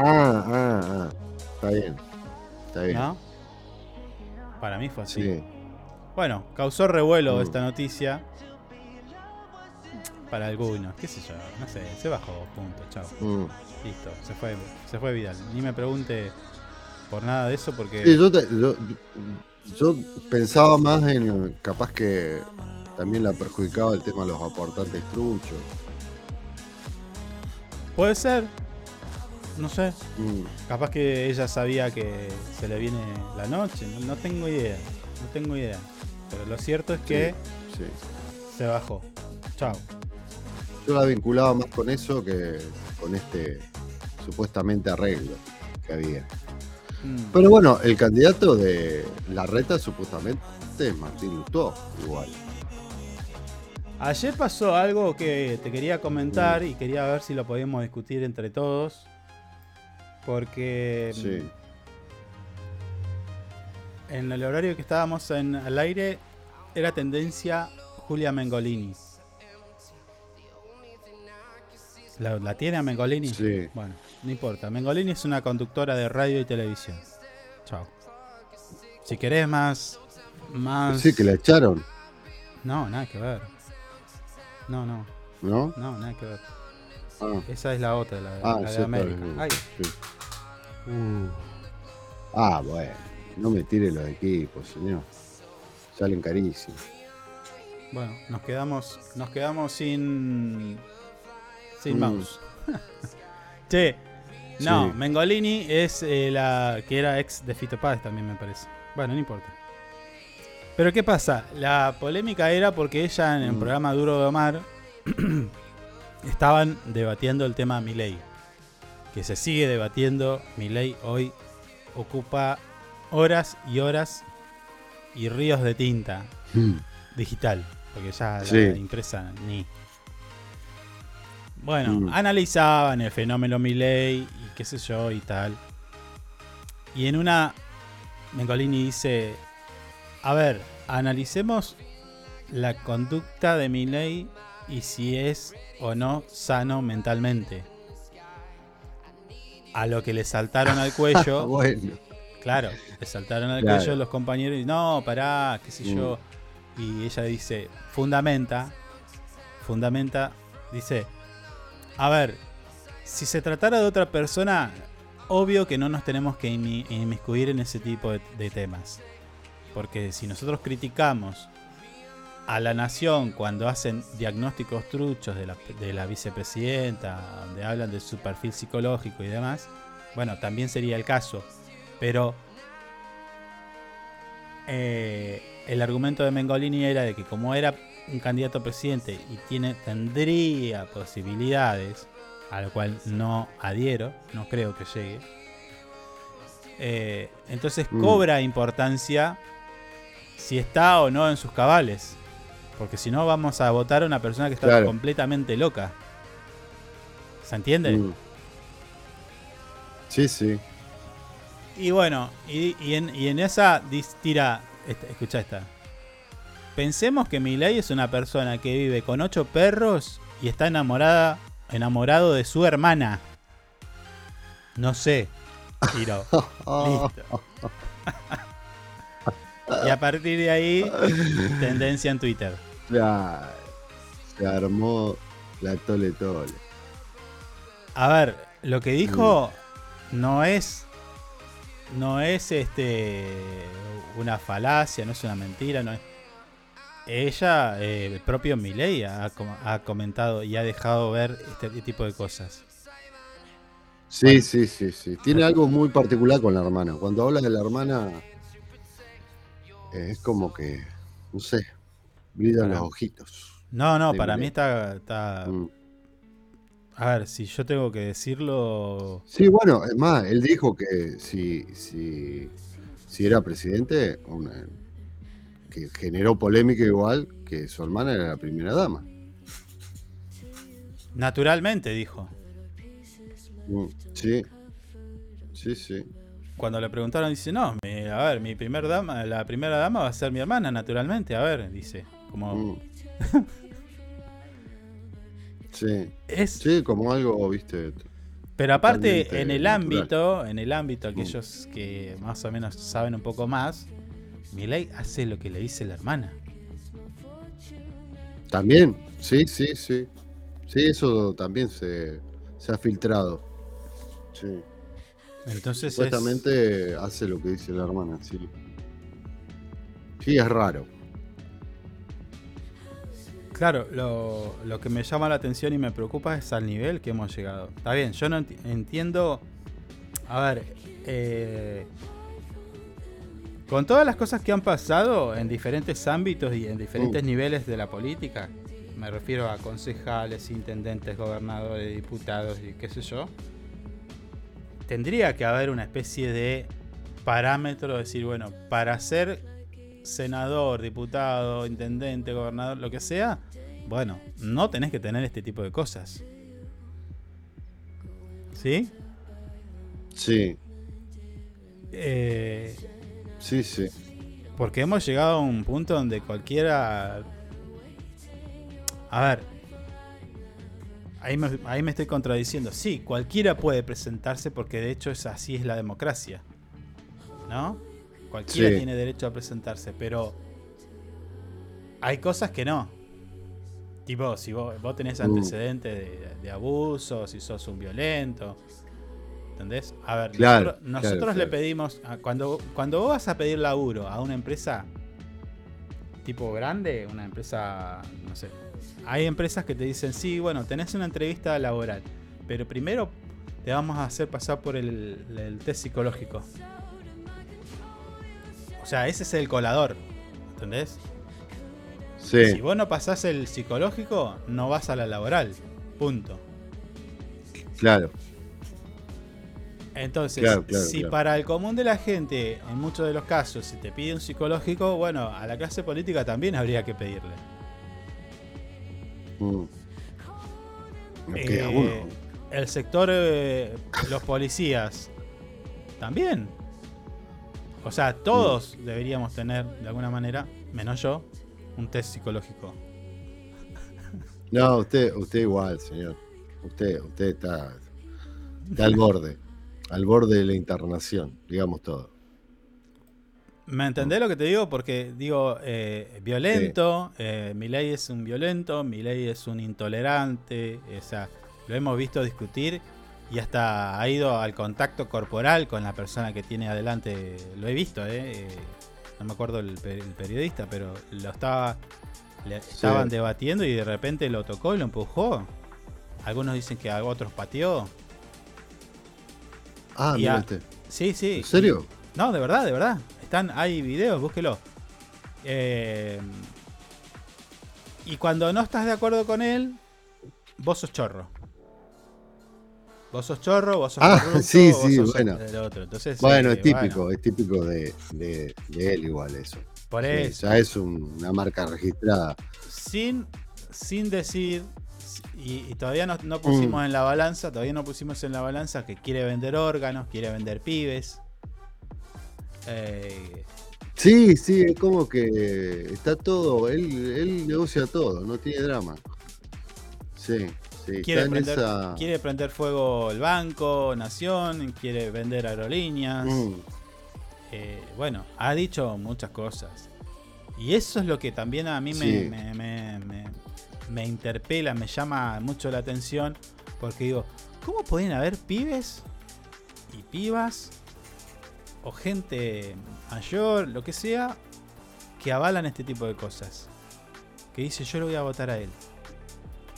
B: Ah, ah, ah. Está bien. Está bien.
A: ¿No? Para mí fue así.
B: Sí.
A: Bueno, causó revuelo
B: Mm.
A: esta noticia. Para algunos, qué sé yo, no sé, se bajó, punto, chao.
B: Mm.
A: Listo, se fue, se fue Vidal. Ni me pregunte por nada de eso porque...
B: Sí, yo, te- yo- yo pensaba más en capaz que también la perjudicaba el tema de los aportantes truchos.
A: Puede ser, no sé.
B: Mm.
A: Capaz que ella sabía que se le viene la noche, no, no tengo idea, no tengo idea. Pero lo cierto es que
B: Sí.
A: se bajó. Chao.
B: Yo la vinculaba más con eso que con este supuestamente arreglo que había.
A: Mm.
B: Pero bueno, el candidato de la reta supuestamente es Martín Lustó, igual.
A: Ayer pasó algo que te quería comentar y quería ver si lo podíamos discutir entre todos. Porque mm,
B: Sí.
A: en el horario que estábamos en, al aire era tendencia Julia Mengolini. ¿La, la tiene a Mengolini?
B: Sí.
A: Bueno, no importa. Mengolini es una conductora de radio y televisión. Chao. Si querés más. más...
B: Sí, que la echaron,
A: No, nada que ver. No, no.
B: ¿no?
A: No, nada que ver.
B: Ah,
A: Esa es la otra, la,
B: Ah,
A: la de
B: sí,
A: América. Ay.
B: Sí.
A: Uh.
B: Ah, bueno. No me tire los equipos, señor. Salen carísimos.
A: Bueno, nos quedamos, nos quedamos sin sin
B: Mm.
A: mouse. che, no,
B: Sí.
A: Mengolini es eh, la que era ex de Fito Páez también me parece. Bueno, no importa. Pero ¿qué pasa? La polémica era porque ella en el
B: Mm.
A: programa Duro de Omar estaban debatiendo el tema Milei. Que se sigue debatiendo. Milei hoy ocupa horas y horas y ríos de tinta
B: Mm.
A: digital, porque ya la impresa ni. Bueno,
B: Mm.
A: analizaban el fenómeno Milley y qué sé yo y tal. Y en una, Mengolini dice, a ver, analicemos la conducta de Milley y si es o no sano mentalmente. A lo que le saltaron al cuello.
B: bueno.
A: Claro, le saltaron al
B: Claro.
A: cuello los compañeros y no, pará, qué sé
B: Mm.
A: yo. Y ella dice, fundamenta, fundamenta, dice, a ver, si se tratara de otra persona, obvio que no nos tenemos que inmi- inmiscuir en ese tipo de, de temas. Porque si nosotros criticamos a la nación cuando hacen diagnósticos truchos de la, de la vicepresidenta, donde hablan de su perfil psicológico y demás, bueno, también sería el caso. Pero eh, el argumento de Mengolini era de que como era un candidato a presidente y tiene, tendría posibilidades, a lo cual no adhiero, no creo que llegue, eh, entonces
B: Mm.
A: cobra importancia si está o no en sus cabales. Porque si no vamos a votar a una persona que está
B: Claro.
A: completamente loca. ¿Se entiende?
B: Mm. Sí, sí.
A: Y bueno, y, y en, y en esa tira, esta- escucha esta. Pensemos que Milei es una persona que vive con ocho perros y está enamorada, enamorado de su hermana. No sé. Tiro. Listo. y a partir de ahí, tendencia en Twitter.
B: Se armó la tole tole.
A: A ver, lo que dijo no es. No es este. una falacia, no es una mentira, no es. Ella, eh, el propio Milei, ha, com- ha comentado y ha dejado ver este tipo de cosas.
B: Sí, sí, sí, sí. Tiene algo muy particular con la hermana. Cuando habla de la hermana, eh, es como que, no sé, brillan los ojitos.
A: No, no, para mí está, está.
B: Mm.
A: A ver, si yo tengo que decirlo.
B: Sí, bueno, es más, él dijo que si, si, si era presidente, una- que generó polémica igual, que su hermana era la primera dama.
A: Naturalmente, dijo.
B: Mm, Sí, sí, sí.
A: Cuando le preguntaron, dice, no, mi- a ver, mi primer dama, la primera dama va a ser mi hermana, naturalmente. A ver, dice. Como.
B: Mm. Sí.
A: Es,
B: Sí, como algo, viste.
A: pero aparte, en el
B: natural.
A: ámbito, en el ámbito,
B: Mm.
A: aquellos que más o menos saben un poco más, Milei hace lo que le dice la hermana.
B: También, sí, sí, sí. Sí, eso también se, se ha filtrado. Sí.
A: Entonces es-
B: Supuestamente hace lo que dice la hermana, sí. Sí, es raro.
A: Claro, lo, lo que me llama la atención y me preocupa es al nivel que hemos llegado. Está bien, yo no enti- entiendo. A ver, eh, con todas las cosas que han pasado en diferentes ámbitos y en diferentes
B: Mm.
A: niveles de la política, me refiero a concejales, intendentes, gobernadores, diputados y qué sé yo, tendría que haber una especie de parámetro, decir, bueno, para ser senador, diputado, intendente, gobernador, lo que sea, bueno, no tenés que tener este tipo de cosas. ¿Sí?
B: Sí,
A: Eh,
B: sí, sí.
A: porque hemos llegado a un punto donde cualquiera... A ver. Ahí me, ahí me estoy contradiciendo. Sí, cualquiera puede presentarse porque de hecho es así es la democracia. ¿No? Cualquiera
B: Sí.
A: tiene derecho a presentarse, pero hay cosas que no. Tipo, si vos, vos tenés
B: Mm.
A: antecedentes de, de abuso, si sos un violento. ¿Entendés? A ver,
B: Claro,
A: nosotros, nosotros
B: claro,
A: le pedimos, a- cuando, cuando vos vas a pedir laburo a una empresa tipo grande, una empresa, no sé, hay empresas que te dicen, sí, bueno, tenés una entrevista laboral, pero primero te vamos a hacer pasar por el, el test psicológico. O sea, ese es el colador, ¿entendés?
B: Sí,
A: Si vos no pasás el psicológico, no vas a la laboral. Punto.
B: claro.
A: Entonces,
B: Claro, claro,
A: si
B: claro.
A: para el común de la gente, en muchos de los casos, si te pide un psicológico, bueno, a la clase política también habría que pedirle.
B: Mm.
A: Eh. El sector, eh, los policías, también. O sea, todos
B: Mm.
A: deberíamos tener, de alguna manera, menos yo, un test psicológico.
B: No, usted, usted igual, señor. Usted, usted está, está al borde. Al borde de la internación, digamos todo.
A: ¿Me entendés lo que te digo? Porque digo, eh, violento, eh, Milei es un violento, Milei es un intolerante, o sea, lo hemos visto discutir y hasta ha ido al contacto corporal con la persona que tiene adelante, lo he visto, eh, eh, no me acuerdo el, pe- el periodista, pero lo estaba, le estaban debatiendo y de repente lo tocó y lo empujó. Algunos dicen que a otros pateó.
B: Ah,
A: Y
B: mira
A: a-
B: usted.
A: Sí, sí.
B: ¿En serio?
A: No, de verdad, de verdad. Están, hay videos, búsquelo. Eh, y cuando no estás de acuerdo con él, vos sos chorro. Vos sos chorro, vos sos
B: Ah,
A: corrupto,
B: sí,
A: vos
B: sí,
A: sos
B: bueno.
A: el otro. Entonces,
B: Bueno, es típico,
A: bueno,
B: es típico de, de- de él igual eso.
A: por
B: Sí,
A: eso.
B: ya es un- una marca registrada.
A: sin, sin decir, y, y todavía no, no pusimos
B: Mm.
A: en la balanza, todavía no pusimos en la balanza que quiere vender órganos, quiere vender pibes. Eh,
B: Sí, sí, es como que está todo, él, él negocia todo, no tiene drama. Sí, sí,
A: quiere, prender,
B: esa...
A: quiere prender fuego el banco, Nación, quiere vender aerolíneas.
B: Mm,
A: Eh, bueno, ha dicho muchas cosas. Y eso es lo que también a mí me,
B: Sí.
A: me, me- me- me interpela, me llama mucho la atención. Porque digo, ¿cómo pueden haber pibes y pibas o gente mayor, lo que sea, que avalan este tipo de cosas? Que dice, yo lo voy a votar a él.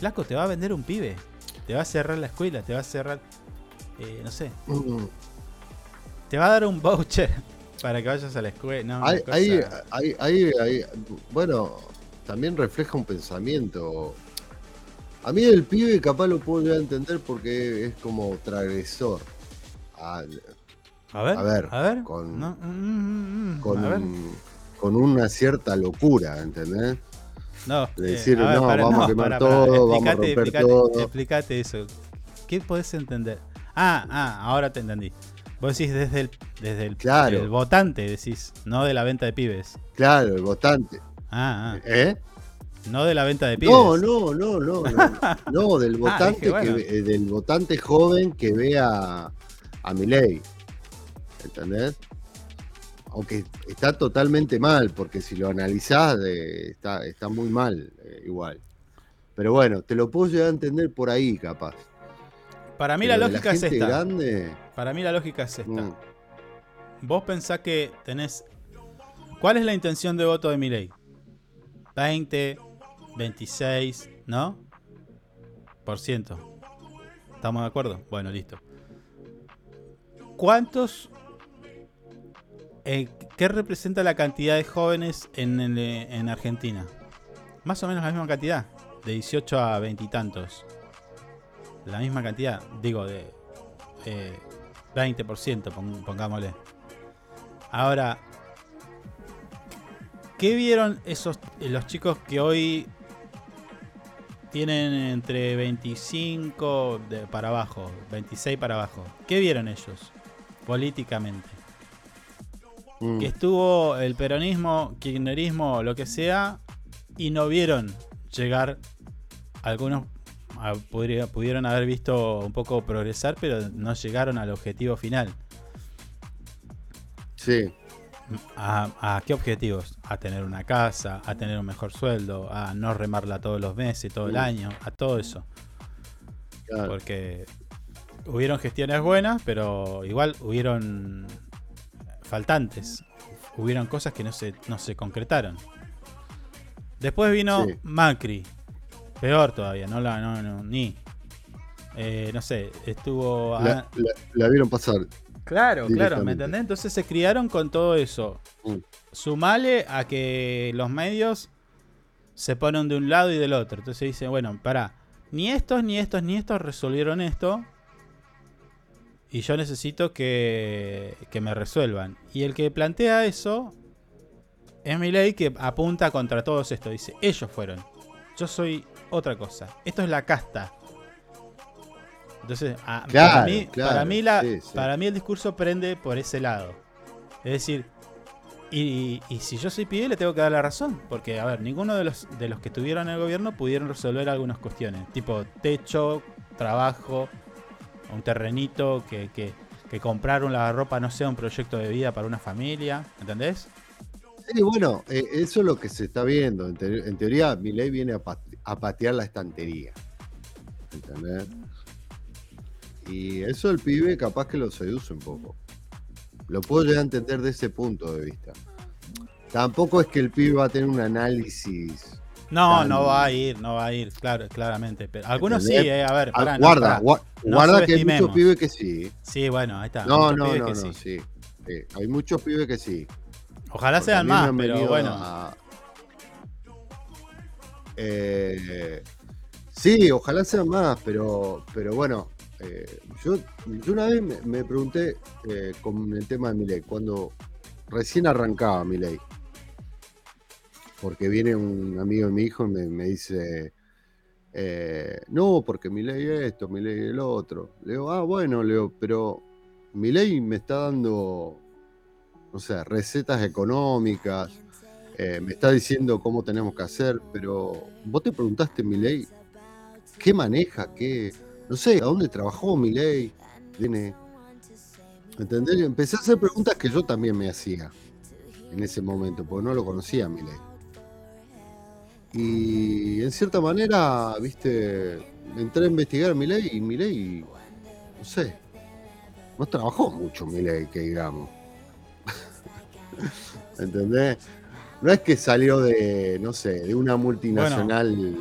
A: Flaco, te va a vender un pibe. Te va a cerrar la escuela, te va a cerrar, eh, no sé,
B: mm.
A: te va a dar un voucher para que vayas a la escuela. No,
B: Hay, hay- hay- hay- bueno, también refleja un pensamiento. A mí el pibe capaz lo puedo llegar a entender porque es como transgresor.
A: A ver,
B: a ver,
A: a ver.
B: con-
A: No, mm, mm,
B: con,
A: a ver.
B: con una cierta locura, ¿entendés?
A: No,
B: de
A: eh,
B: decir,
A: a ver,
B: no, vamos a
A: no,
B: quemar
A: pará, pará,
B: todo, vamos a
A: explicate,
B: romper
A: explicate,
B: todo.
A: explicate eso. ¿Qué podés entender? Ah, ah, ahora te entendí. Vos decís desde el, desde el,
B: Claro.
A: el votante, decís, no de la venta de pibes.
B: Claro, el votante.
A: Ah, ah.
B: ¿Eh?
A: No de la venta de pieles.
B: No, no, no, no, no. No, del votante,
A: Ah, dije, bueno.
B: que, ve- eh, del votante joven que ve a, a Milei. ¿Entendés? Aunque está totalmente mal, porque si lo analizás, está, está muy mal eh, igual. Pero bueno, te lo puedo llegar a entender por ahí, capaz.
A: Para mí
B: Pero
A: la lógica es
B: gente
A: esta.
B: grande,
A: Para mí la lógica es esta.
B: mm,
A: Vos pensás que tenés. ¿Cuál es la intención de voto de Milei? 20, 26, ¿no? Por ciento. ¿Estamos de acuerdo? Bueno, listo. ¿Cuántos. Eh, ¿Qué representa la cantidad de jóvenes en, el, eh, en Argentina? Más o menos la misma cantidad. De 18 a 20 y tantos. La misma cantidad. Digo, de. eh, 20%, pon- pongámosle. Ahora, ¿qué vieron esos los chicos que hoy tienen entre 25 de- para abajo, 26 para abajo? ¿Qué vieron ellos políticamente?
B: Mm.
A: Que estuvo el peronismo, kirchnerismo, lo que sea, y no vieron llegar algunos a- podría- pudieron haber visto un poco progresar, pero no llegaron al objetivo final.
B: Sí,
A: ¿A, a qué objetivos? A tener una casa, a tener un mejor sueldo, a no remarla todos los meses, todo el
B: Mm.
A: año, a todo eso.
B: claro.
A: Porque hubieron gestiones buenas, pero igual hubieron faltantes. Hubieron cosas que no se, no se concretaron. Después vino
B: Sí.
A: Macri. Peor todavía, no la, no, no, ni. Eh, no sé, estuvo.
B: La, la- la vieron pasar.
A: Claro, claro, ¿me entendés? Entonces se criaron con todo eso.
B: Mm.
A: Sumale a que los medios se ponen de un lado y del otro. Entonces dicen, bueno, pará, ni estos, ni estos, ni estos resolvieron esto. Y yo necesito que, que me resuelvan. Y el que plantea eso es mi ley que apunta contra todos estos. Dice, ellos fueron. Yo soy otra cosa. Esto es la casta. Entonces, a- para, mí,
B: claro,
A: para, mí la,
B: sí, sí.
A: para mí el discurso prende por ese lado. Es decir, y, y si yo soy pibe le tengo que dar la razón. Porque, a ver, ninguno de los, de los que estuvieron en el gobierno pudieron resolver algunas cuestiones. Tipo techo, trabajo, un terrenito, que, que, comprar una ropa no sea un proyecto de vida para una familia. ¿Entendés?
B: Sí, bueno, eh, eso es lo que se está viendo. En, te- en teoría, viene a, a patear la estantería. ¿Entendés? Y eso el pibe capaz que lo seduce un poco. Lo puedo llegar a entender de ese punto de vista. Tampoco es que el pibe va a tener un análisis.
A: No, no va a ir, no va a ir, claro, claramente. Pero algunos sí, eh, a ver,
B: Ah,
A: no,
B: guarda,
A: pará. No
B: guarda que hay muchos pibes que sí.
A: Sí, bueno, ahí está.
B: No, no, no, no,
A: sí.
B: sí. Hay muchos pibes que sí.
A: Ojalá
B: Porque
A: sean más, pero bueno.
B: a- Eh, sí, ojalá sean más, pero, pero bueno, eh, yo, yo una vez me, me pregunté eh, con el tema de Milei, cuando recién arrancaba Milei, porque viene un amigo de mi hijo y me, dice, eh, no, porque Milei esto, Milei el otro. Le digo, ah, bueno, le digo, pero Milei me está dando, no sé, recetas económicas, eh, me está diciendo cómo tenemos que hacer, pero vos te preguntaste, Milei, ¿qué maneja? ¿Qué? No sé, ¿a dónde trabajó Milei? Viene. ¿Entendés? Y Empecé a hacer preguntas que yo también me hacía en ese momento, porque no lo conocía a Milei. Y en cierta manera, viste, entré a investigar a Milei y Milei, no sé, no trabajó mucho Milei, que digamos. ¿Entendés? No es que salió de, no sé, de una multinacional.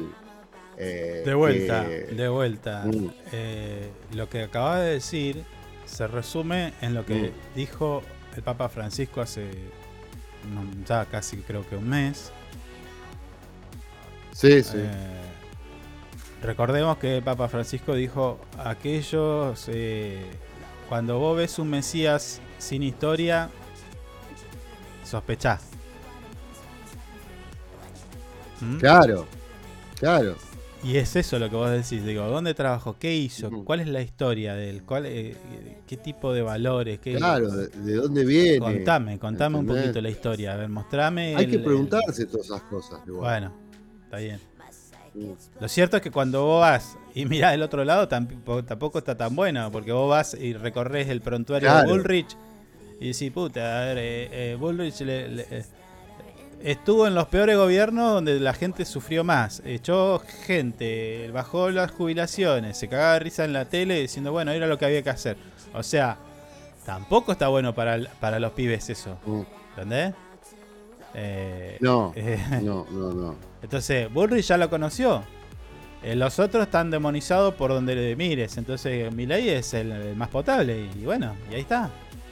B: eh,
A: De vuelta,
B: que-
A: de vuelta.
B: Mm.
A: Eh, lo que acabas de decir se resume en lo que
B: Mm.
A: dijo el Papa Francisco hace ya casi creo que un mes.
B: Sí, sí.
A: Eh, recordemos que Papa Francisco dijo aquellos eh, cuando vos ves un Mesías sin historia sospechás. ¿Mm?
B: Claro, claro.
A: Y es eso lo que vos decís, digo, ¿dónde trabajó? ¿Qué hizo? ¿Cuál es la historia de él? ¿Cuál, eh, ¿Qué tipo de valores? ¿Qué,
B: Claro, de, de dónde viene.
A: Contame, contame un poquito la historia. A ver, mostrame.
B: Hay
A: el-
B: que
A: el-
B: preguntarse todas esas cosas. igual.
A: Bueno, está bien. Lo cierto es que cuando vos vas y mirás del otro lado tampoco, tampoco está tan bueno, porque vos vas y recorres el prontuario de. Bullrich y decís, puta, a ver, eh, eh, Bullrich le- le- eh, estuvo en los peores gobiernos donde la gente sufrió más, echó gente, bajó las jubilaciones, se cagaba de risa en la tele diciendo, bueno, era lo que había que hacer. O sea, tampoco está bueno para, para los pibes eso, ¿entendés? Eh.
B: No,
A: eh,
B: no, no, no.
A: entonces, Bullrich ya lo conoció. Eh, los otros están demonizados por donde le mires. Entonces, Milei es el, el más potable. Y bueno, y ahí está.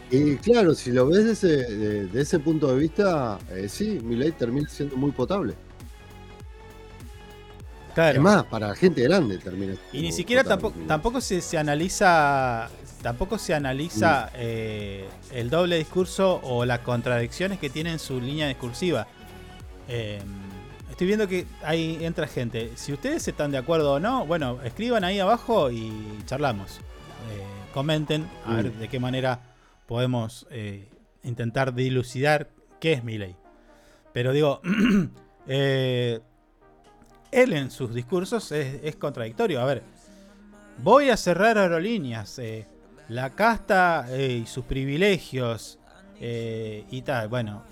B: Y claro, si lo ves de ese, de, de ese punto de vista, eh, sí, Milei termina siendo muy potable.
A: Claro.
B: Es más, para gente grande termina
A: Y ni siquiera tampoco, tampoco se, se analiza. Tampoco se analiza eh, el doble discurso o las contradicciones que tiene en su línea discursiva. Eh, estoy viendo que ahí entra gente. Si ustedes están de acuerdo o no, bueno, escriban ahí abajo y charlamos. Eh, comenten a ver
B: Mm.
A: de qué manera podemos eh, intentar dilucidar qué es Milei. Pero digo, eh, él en sus discursos es, es contradictorio. A ver, voy a cerrar aerolíneas, eh, la casta eh, y sus privilegios eh, y tal. Bueno,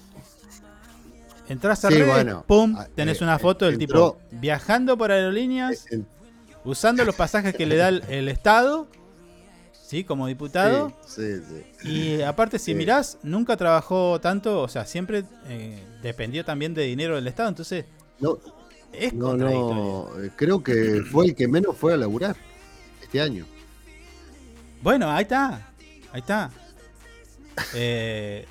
A: entras a
B: Sí,
A: redes,
B: bueno,
A: pum,
B: ah,
A: tenés una foto del
B: entró-
A: tipo viajando por aerolíneas, usando los pasajes que le da el, el Estado, ¿sí? Como diputado.
B: Sí, sí, sí.
A: Y aparte, si mirás, nunca trabajó tanto, o sea, siempre eh, dependió también de dinero del Estado, entonces
B: No,
A: es
B: no, no, eh, creo que fue el que menos fue a laburar este año.
A: Bueno, ahí está, ahí está. Eh,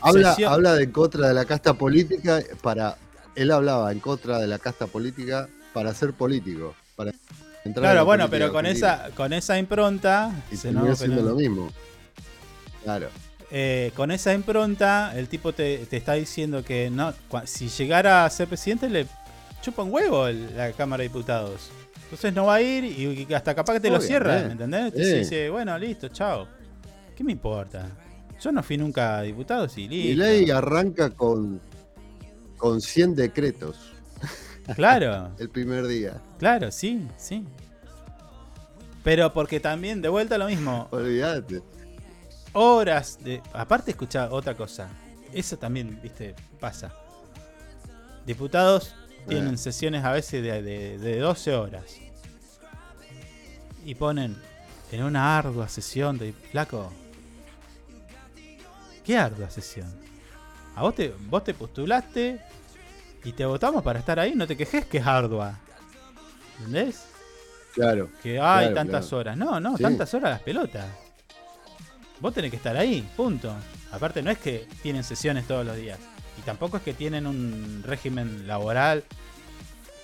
B: Habla,
A: sesión-
B: habla de en contra de la casta política para. Él hablaba en contra de la casta política para ser político. Para entrar
A: Claro,
B: la
A: bueno, pero con esa, con esa impronta,
B: Y
A: se nos-
B: lo mismo. Claro.
A: Eh, con esa impronta, el tipo te, te está diciendo que no, si llegara a ser presidente le chupa un huevo el- la Cámara de Diputados. Entonces no va a ir y, y hasta capaz que te lo cierra, ¿me entendés?
B: Sí.
A: dice, bueno, listo, chao. ¿Qué me importa? Yo no fui nunca diputado, sí,
B: Y
A: listo.
B: ley arranca con, con 100 decretos
A: Claro,
B: el primer día.
A: claro, sí, sí. Pero porque también, de vuelta lo mismo,
B: Olvídate.
A: Horas de. Aparte, escucha otra cosa. Eso también, viste, pasa. Diputados tienen
B: Eh.
A: sesiones a veces de, de- de 12 horas. Y ponen en una ardua sesión de. Flaco. ¿Qué ardua sesión? A vos te, vos te postulaste y te votamos para estar ahí. No te quejes que es ardua. ¿Entendés?
B: Claro.
A: Que hay
B: Claro,
A: tantas
B: claro.
A: horas. No, no,
B: Sí.
A: tantas horas las pelotas. Vos tenés que estar ahí, punto. Aparte no es que tienen sesiones todos los días. Y tampoco es que tienen un régimen laboral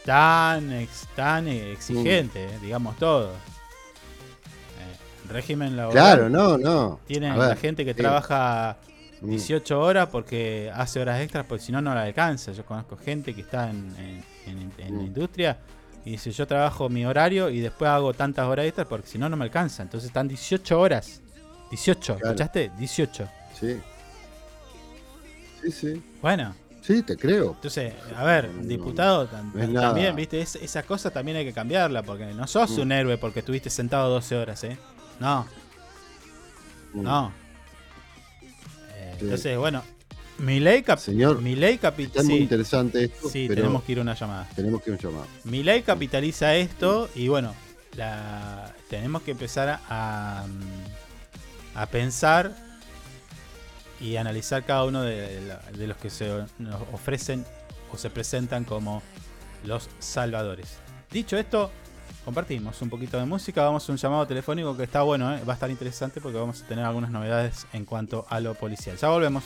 A: tan, ex- tan exigente, eh, digamos todo. Eh, régimen laboral.
B: Claro, no, no.
A: Tienen
B: ver,
A: la gente que
B: sí.
A: trabaja
B: Mm.
A: 18 horas porque hace horas extras, porque si no, no la alcanza. Yo conozco gente que está en, en- en- en la
B: Mm.
A: industria y dice: Yo trabajo mi horario y después hago tantas horas extras porque si no, no me alcanza. Entonces están 18 horas. 18,
B: Claro.
A: ¿escuchaste? 18.
B: Sí. Sí, sí.
A: Bueno,
B: Sí, te creo.
A: entonces, a ver,
B: No,
A: diputado
B: no
A: también, ¿viste? Es- esa cosa también hay que cambiarla porque no sos
B: Mm.
A: un héroe porque estuviste sentado 12 horas, ¿eh? No,
B: Mm.
A: no. Eh,
B: Sí.
A: Entonces, bueno, mi ley, cap
B: Señor,
A: mi ley
B: Está muy
A: sí,
B: interesante esto,
A: sí,
B: pero
A: tenemos que ir a una llamada.
B: tenemos que ir a un llamado.
A: Mi ley capitaliza esto y bueno, la, tenemos que empezar a, a pensar y analizar cada uno de los que se nos ofrecen o se presentan como los salvadores. Dicho esto, compartimos un poquito de música, vamos a un llamado telefónico que está bueno, ¿eh? va a estar interesante porque vamos a tener algunas novedades en cuanto a lo policial. Ya volvemos.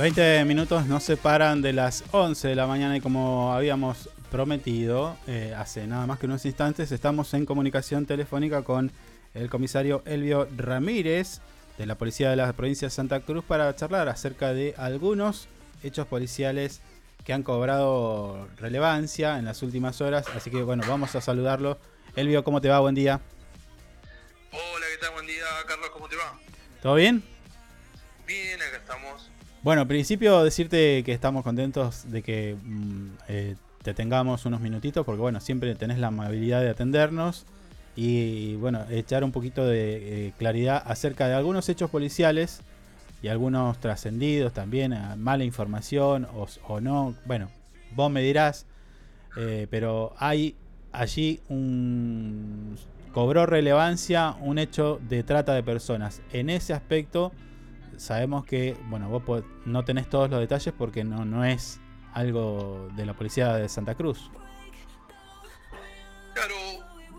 A: 20 minutos nos separan de las 11 de la mañana y como habíamos prometido eh, hace nada más que unos instantes, estamos en comunicación telefónica con el comisario Elvio Ramírez de la Policía de la Provincia de Santa Cruz para charlar acerca de algunos hechos policiales que han cobrado relevancia en las últimas horas. Así que bueno, vamos a saludarlo. Elvio, ¿cómo te va? Buen día.
H: Hola, ¿qué tal? Buen día, Carlos, ¿cómo te va?
A: ¿Todo bien?
H: Bien, acá estamos.
A: Bueno, al principio decirte que estamos contentos de que mm, eh, te tengamos unos minutitos, porque bueno, siempre tenés la amabilidad de atendernos y bueno, echar un poquito de eh, claridad acerca de algunos hechos policiales y algunos trascendidos también, eh, mala información o, no, bueno, vos me dirás, pero hay allí un... cobró relevancia un hecho de trata de personas. En ese aspecto sabemos que, bueno, vos po- no tenés todos los detalles porque no, no es algo de la policía de Santa Cruz.
H: Claro,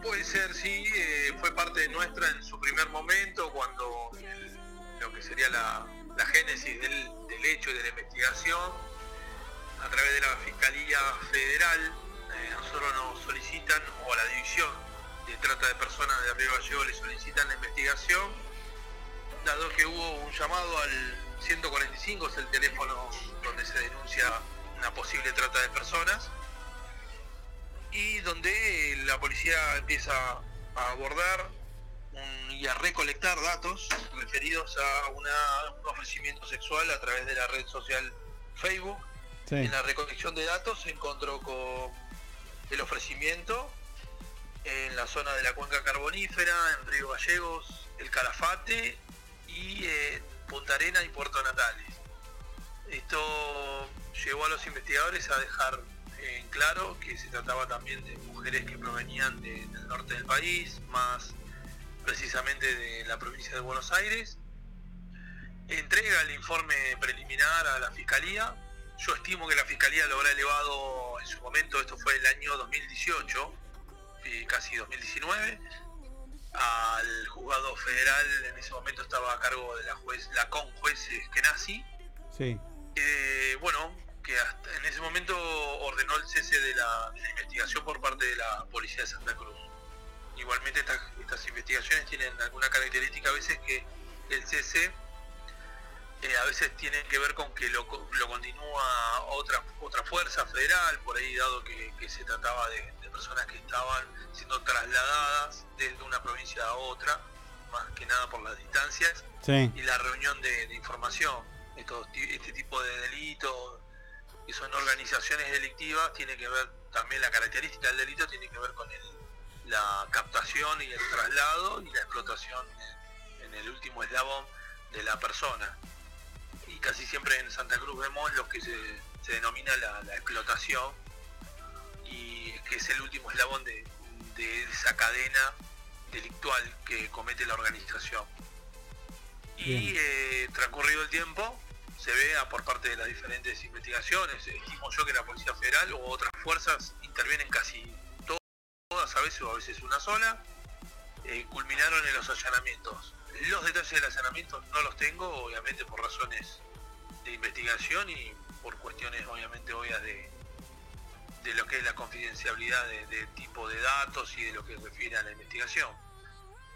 H: puede ser, sí, eh, fue parte nuestra en su primer momento, cuando lo que sería la, la génesis del, del hecho y de la investigación, a través de la Fiscalía Federal, eh, nosotros nos solicitan, o a la División de Trata de Personas de Río Gallego le solicitan la investigación, dado que hubo un llamado al 145, es el teléfono donde se denuncia una posible trata de personas, y donde la policía empieza a abordar un- y a recolectar datos referidos a una- un ofrecimiento sexual a través de la red social Facebook.
A: Sí.
H: En la recolección de datos se encontró con el ofrecimiento en la zona de la cuenca carbonífera, en Río Gallegos, el Calafate y eh, Punta Arena y Puerto Natales. Esto llevó a los investigadores a dejar en claro que se trataba también de mujeres que provenían de- del norte del país, más precisamente de la provincia de Buenos Aires. Entrega el informe preliminar a la Fiscalía. Yo estimo que la Fiscalía lo habrá elevado en su momento, esto fue el año 2018, y casi 2019, al juzgado federal, en ese momento estaba a cargo de la juez, la con juez Eskenazi,
A: Sí.
H: eh, bueno, que hasta en ese momento ordenó el cese de la, de la investigación por parte de la Policía de Santa Cruz. Igualmente estas, estas investigaciones tienen alguna característica a veces que el cese eh, a veces tienen que ver con que lo, lo continúa otra otra fuerza federal, por ahí dado que, que se trataba de personas que estaban siendo trasladadas desde una provincia a otra, más que nada por las distancias,
A: Sí.
H: y la reunión de, de información. Estos este tipo de delitos, que son organizaciones delictivas, tiene que ver también la característica del delito, tiene que ver con el- la captación y el traslado y la explotación en, en el último eslabón de la persona. Y casi siempre en Santa Cruz vemos lo que se, se denomina la, la explotación y que es el último eslabón de, de esa cadena delictual que comete la organización. Y eh, transcurrido el tiempo, se vea por parte de las diferentes investigaciones, estimo yo que la Policía Federal o otras fuerzas intervienen casi to- todas a veces o a veces una sola, eh, culminaron en los allanamientos. Los detalles del allanamiento no los tengo, obviamente por razones de investigación y por cuestiones obviamente obvias de, de lo que es la confidencialidad de, de tipo de datos y de lo que refiere a la investigación.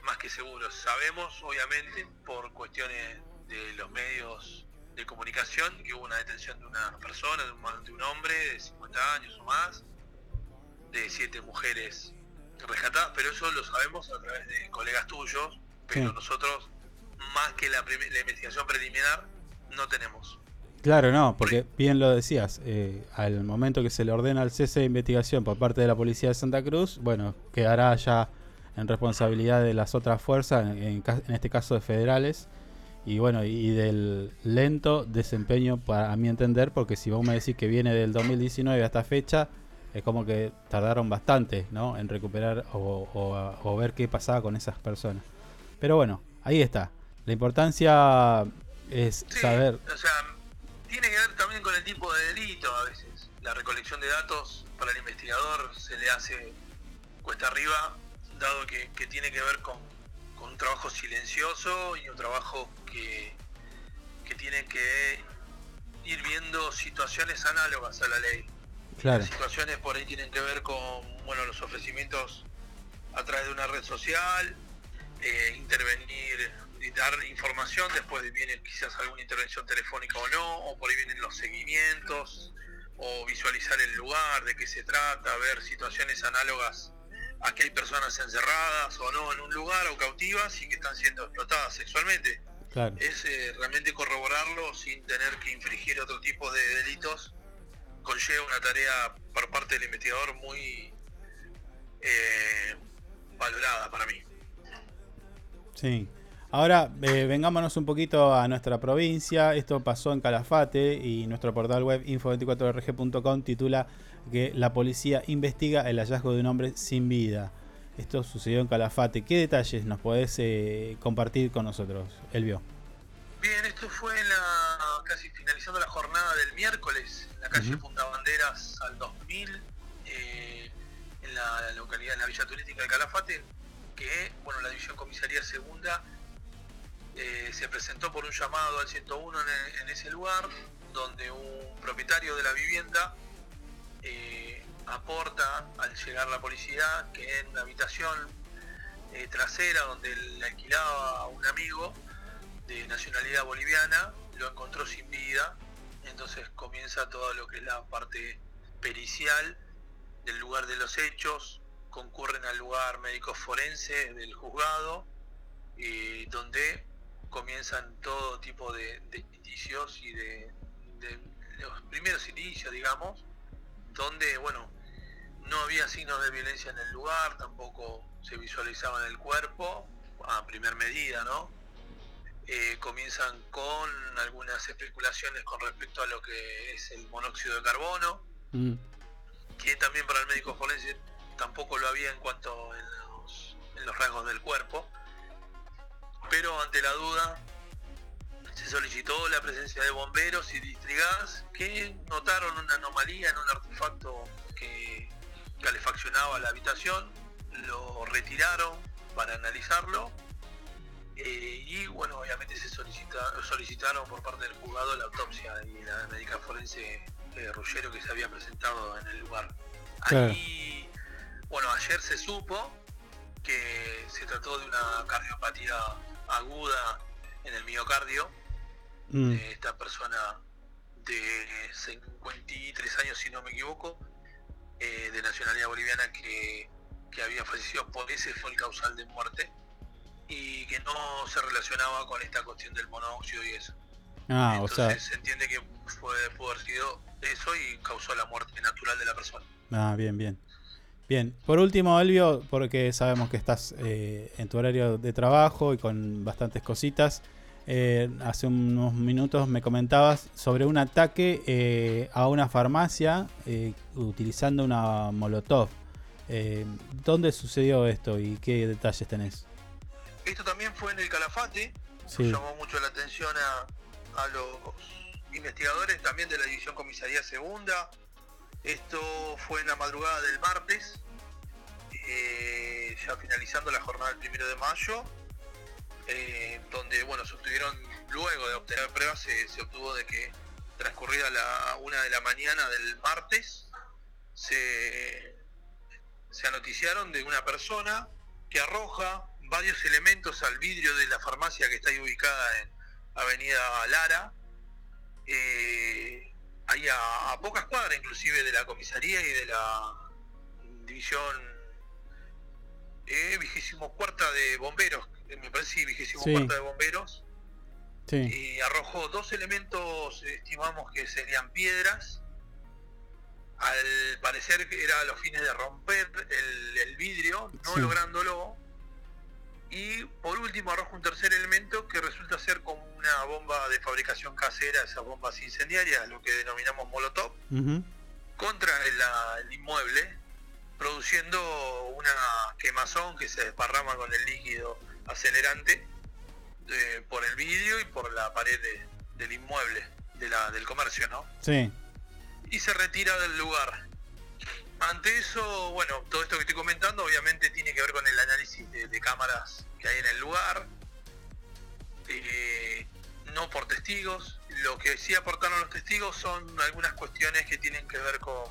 H: Más que seguro, sabemos obviamente por cuestiones de los medios de comunicación que hubo una detención de una persona, de un, de un hombre de 50 años o más, de siete mujeres rescatadas, pero eso lo sabemos a través de colegas tuyos, pero
A: Sí.
H: nosotros, más que la, la investigación preliminar, no tenemos.
A: Claro, no, porque bien lo decías, eh, al momento que se le ordena el cese de investigación por parte de la policía de Santa Cruz, bueno, quedará ya en responsabilidad de las otras fuerzas, en, en este caso de federales, y bueno, y del lento desempeño, para a mi entender, porque si vos me decís que viene del 2019 hasta fecha, es como que tardaron bastante, ¿no? En recuperar o, o- o ver qué pasaba con esas personas. Pero bueno, ahí está. La importancia es saber
H: O sea, tiene que ver también con el tipo de delito a veces. La recolección de datos para el investigador se le hace cuesta arriba, dado que, que tiene que ver con, con un trabajo silencioso y un trabajo que, que tiene que ir viendo situaciones análogas a la ley.
A: Claro.
H: Las situaciones por ahí tienen que ver con bueno los ofrecimientos a través de una red social, eh, intervenir dar información, después viene quizás alguna intervención telefónica o no, o por ahí vienen los seguimientos, o visualizar el lugar, de qué se trata, ver situaciones análogas a que hay personas encerradas o no en un lugar o cautivas y que están siendo explotadas sexualmente.
A: Claro.
H: Es eh, realmente corroborarlo sin tener que infringir otro tipo de delitos conlleva una tarea por parte del investigador muy eh, valorada para mí.
A: Sí. Ahora eh, vengámonos un poquito a nuestra provincia. Esto pasó en Calafate y nuestro portal web info24rg.com titula que la policía investiga el hallazgo de un hombre sin vida. Esto sucedió en Calafate. ¿Qué detalles nos podés eh, compartir con nosotros, Elvio?
H: Bien, esto fue en la, casi finalizando la jornada del miércoles, en la calle
A: Ujú.
H: Punta Banderas al 2000, eh, en la localidad, en la villa turística de Calafate, que bueno, la División Comisaría Segunda eh, se presentó por un llamado al 101 en, e- en ese lugar, donde un propietario de la vivienda eh, aporta al llegar la policía que en una habitación eh, trasera donde le alquilaba a un amigo de nacionalidad boliviana lo encontró sin vida. Entonces comienza todo lo que es la parte pericial del lugar de los hechos concurren al lugar médicos forenses del juzgado donde comienzan todo tipo de, de indicios y de, de los primeros indicios digamos donde bueno no había signos de violencia en el lugar tampoco se visualizaba en el cuerpo a primer medida no eh, comienzan con algunas especulaciones con respecto a lo que es el monóxido de carbono,
A: Mm,
H: que también para el médico forense tampoco lo había en cuanto en los, en los rasgos del cuerpo. Pero ante la duda se solicitó la presencia de bomberos y distrigas que notaron una anomalía en un artefacto que calefaccionaba la habitación, lo retiraron para analizarlo eh, y bueno, obviamente se solicita, solicitaron por parte del juzgado la autopsia y la médica forense eh, Ruggero que se había presentado en el lugar.
A: Claro.
H: Ahí, bueno, ayer se supo que se trató de una cardiopatía aguda en el miocardio
A: Mm.
H: Eh, esta persona de 53 años, si no me equivoco, eh, de nacionalidad boliviana que, que había fallecido por ese fue el causal de muerte y que no se relacionaba con esta cuestión del monóxido y eso.
A: Ah, o
H: Entonces
A: sea.
H: se entiende que fue, pudo haber sido eso y causó la muerte natural de la persona.
A: Ah, bien, bien. Bien, por último, Elvio, porque sabemos que estás eh, en tu horario de trabajo y con bastantes cositas. eh, hace unos minutos me comentabas sobre un ataque eh, a una farmacia eh, utilizando una Molotov. ¿Dónde sucedió esto y qué detalles tenés?
H: Esto también fue en el Calafate,
A: Sí.
H: nos llamó mucho la atención a, a los investigadores también de la División Comisaría Segunda. Esto fue en la madrugada del martes, eh, ya finalizando la jornada del primero de mayo, eh, donde bueno, se luego de obtener pruebas, se, se obtuvo de que transcurrida la una de la mañana del martes, se, se anoticiaron de una persona que arroja varios elementos al vidrio de la farmacia que está ahí ubicada en Avenida Lara, eh, ahí a, a pocas cuadras inclusive de la comisaría y de la división eh, vigésimo cuarta de bomberos, eh, me parece vigésimo
A: Sí.
H: cuarta de bomberos,
A: Sí.
H: y arrojó dos elementos, estimamos que serían piedras. Al parecer que era a los fines de romper el, el vidrio, no
A: Sí.
H: lográndolo. Y por último arroja un tercer elemento que resulta ser como una bomba de fabricación casera, esas bombas incendiarias, lo que denominamos molotov, contra el, inmueble, produciendo una quemazón que se desparrama con el líquido acelerante eh, por el vidrio y por la pared de- del inmueble, de la, del comercio, ¿no?
A: Sí.
H: Y se retira del lugar. Ante eso, bueno, todo esto que estoy comentando obviamente tiene que ver con el análisis de, de cámaras que hay en el lugar, eh, no por testigos. Lo que sí aportaron los testigos son algunas cuestiones que tienen que ver con,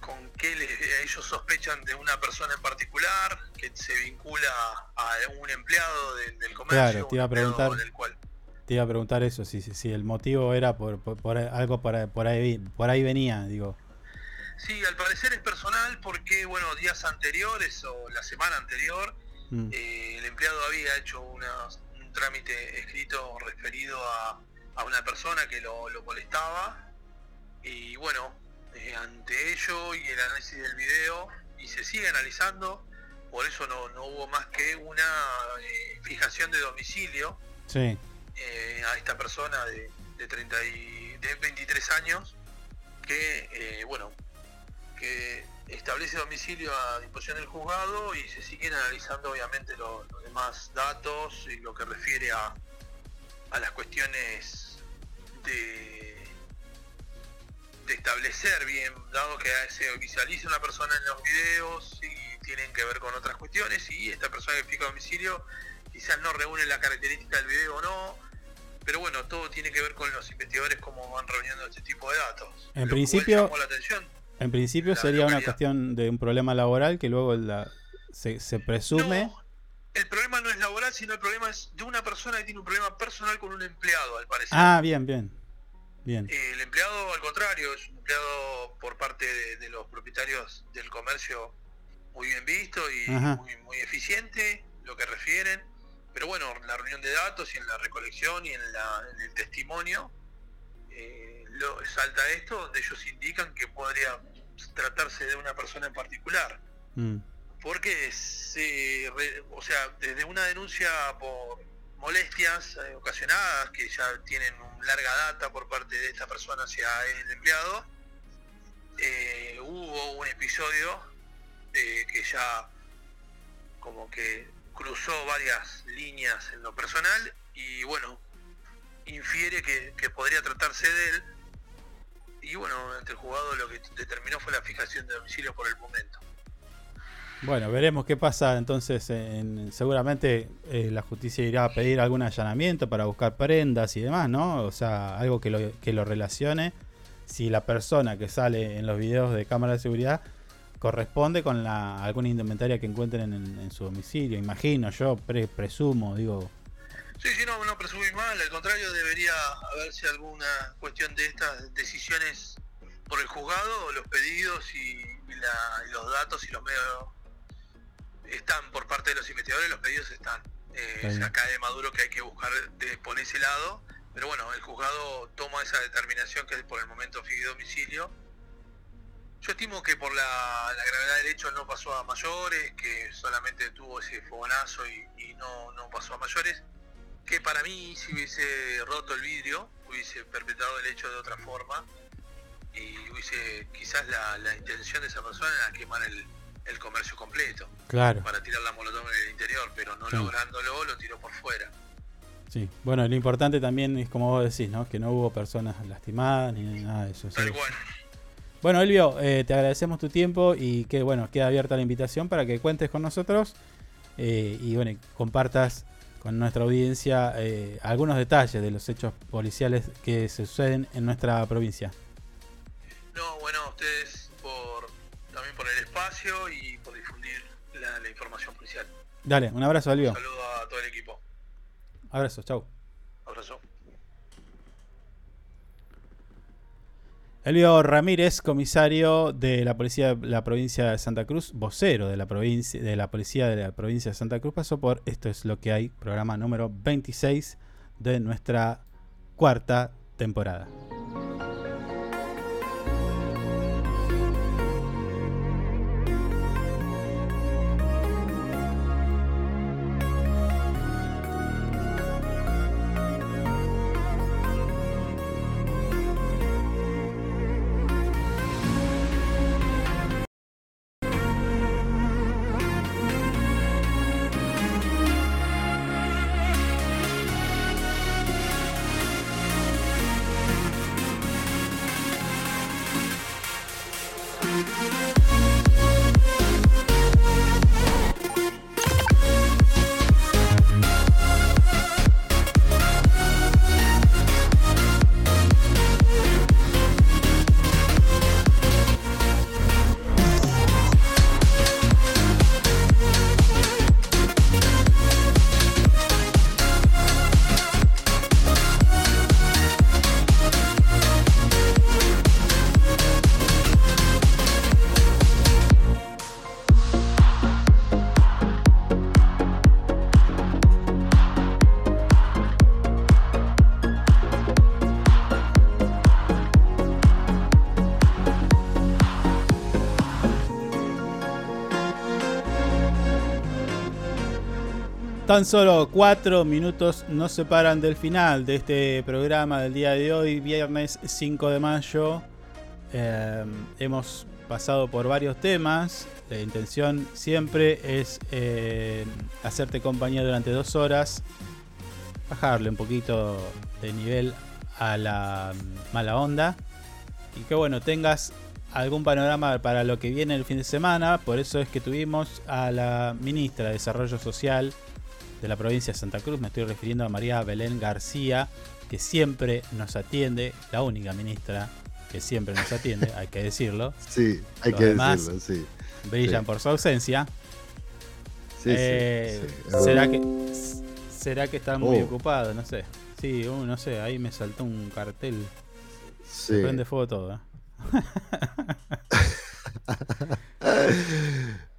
H: con que le- ellos sospechan de una persona en particular, que se vincula a un empleado de- del comercio.
A: Claro, te iba a preguntar.
H: del cual
A: Te iba a preguntar eso, si, si, si el motivo era por, por, por algo por, por ahí por ahí venía, digo.
H: Sí, al parecer es personal porque, bueno, días anteriores o la semana anterior,
A: Mm.
H: eh, el empleado había hecho una- un trámite escrito referido a, a una persona que lo, lo molestaba. Y bueno, eh, ante ello y el análisis del video, y se sigue analizando, por eso no, no hubo más que una eh, fijación de domicilio
A: Sí.
H: a esta persona de, de 30 y, de 23 años que bueno que establece domicilio a disposición del juzgado y se siguen analizando obviamente lo- los demás datos y lo que refiere a, a las cuestiones de, de establecer bien, dado que se visualiza una persona en los videos y tienen que ver con otras cuestiones y esta persona que fija domicilio quizás no reúne la característica del video o no, pero bueno, todo tiene que ver con los investigadores cómo van reuniendo este tipo de datos.
A: En
H: Lo cual
A: principio-
H: llamó la atención.
A: En principio sería una cuestión de un problema laboral que luego la, se, se presume.
H: El problema no es laboral, sino el problema es de una persona que tiene un problema personal con un empleado, al parecer.
A: Ah, bien, bien. Bien.
H: El empleado, al contrario, es un empleado por parte de, de los propietarios del comercio muy bien visto y muy, muy eficiente, lo que refieren. Pero bueno, en la reunión de datos y en la recolección y en, la- en el testimonio, eh, lo, salta esto donde ellos indican que podría tratarse de una persona en particular.
A: Mm.
H: Porque se, re- o sea, desde una denuncia por molestias eh, ocasionadas que ya tienen un larga data por parte de esta persona hacia el empleado, eh, hubo un episodio eh, que ya como que cruzó varias líneas en lo personal y bueno, infiere que, que podría tratarse de él y bueno, ante el juzgado lo que determinó fue la fijación de domicilio por el momento.
A: Bueno, veremos qué pasa entonces. En, seguramente eh, la justicia irá a pedir algún allanamiento para buscar prendas y demás, ¿no? O sea, algo que lo, que lo relacione. Si la persona que sale en los videos de cámara de seguridad corresponde con la, alguna indumentaria que encuentren en, en su domicilio. Imagino, yo pre- presumo, digo.
H: Sí, sí, no, no presumís mal, al contrario debería haberse alguna cuestión de estas decisiones por el juzgado, los pedidos y, la- los datos y los medios están por parte de los investigadores, los pedidos están. Eh, cae de Maduro que hay que buscar de, por ese lado, pero bueno, el juzgado toma esa determinación que por el momento fije domicilio. Yo estimo que por la, la gravedad del hecho no pasó a mayores, que solamente tuvo ese fogonazo y, y no, no pasó a mayores, que para mí si hubiese roto el vidrio, hubiese perpetrado el hecho de otra forma y hubiese quizás la, la intención de esa persona era quemar el, el comercio completo
A: Claro.
H: para tirar la molotov en el interior, pero no
A: Sí.
H: lográndolo lo tiró por fuera.
A: Sí. Bueno, lo importante también es como vos decís, ¿no? Que no hubo personas lastimadas ni nada de eso. sí.
H: Tal cual.
A: Bueno, Elvio, eh, te agradecemos tu tiempo y que bueno, queda abierta la invitación para que cuentes con nosotros eh, y bueno, compartas con nuestra audiencia eh, algunos detalles de los hechos policiales que se suceden en nuestra provincia.
H: No, bueno, a ustedes por también por el espacio y por difundir la, la información policial.
A: Dale, un abrazo, Elvio.
H: Un saludo a todo el equipo.
A: Abrazo, chau.
H: Abrazo.
A: Elvio Ramírez, comisario de la policía de la provincia de Santa Cruz, vocero de la de la policía de la provincia de Santa Cruz, pasó por Esto es lo que hay, programa número 26 de nuestra cuarta temporada. Tan solo cuatro minutos nos separan del final de este programa del día de hoy, viernes 5 de mayo. Eh, hemos pasado por varios temas. La intención siempre es eh, hacerte compañía durante dos horas, bajarle un poquito de nivel a la mm, mala onda y que bueno, tengas algún panorama para lo que viene el fin de semana. Por eso es que tuvimos a la ministra de Desarrollo Social de la provincia de Santa Cruz, me estoy refiriendo a María Belén García, que siempre nos atiende, la única ministra que siempre nos atiende, hay que decirlo.
B: Sí, hay
A: Los
B: que
A: demás
B: decirlo, sí.
A: Brillan
B: Sí.
A: por su ausencia.
B: Sí, sí,
A: Eh,
B: sí.
A: ¿será, que, ¿Será que están muy
B: Oh.
A: ocupados? No sé. Sí, uh, no sé, ahí me saltó un cartel.
B: Sí.
A: Se prende fuego todo. ¿eh?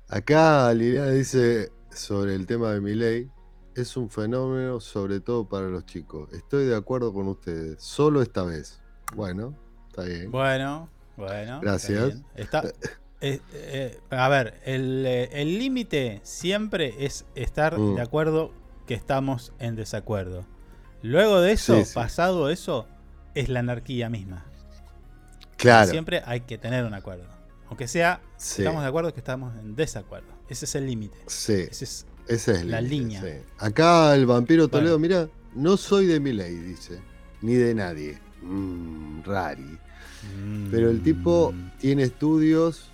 B: Acá Liliana dice sobre el tema de mi ley, es un fenómeno sobre todo para los chicos. Estoy de acuerdo con ustedes, solo esta vez. Bueno, está bien.
A: Bueno, bueno.
B: Gracias.
A: Está, eh, eh, a ver, el eh, el límite siempre es estar
B: Mm.
A: de acuerdo que estamos en desacuerdo. Luego de eso,
B: Sí, sí.
A: pasado eso, es la anarquía misma.
B: Claro.
A: Siempre hay que tener un acuerdo. Aunque sea,
B: Sí.
A: estamos de acuerdo que estamos en desacuerdo. Ese es el límite.
B: Sí,
A: Ese es
B: esa es
A: la línea.
B: sí. Acá el vampiro
A: Bueno.
B: Toledo, mira, no soy de mi ley, dice, ni de nadie. Mm, rari. Pero el tipo
A: Mm.
B: tiene estudios.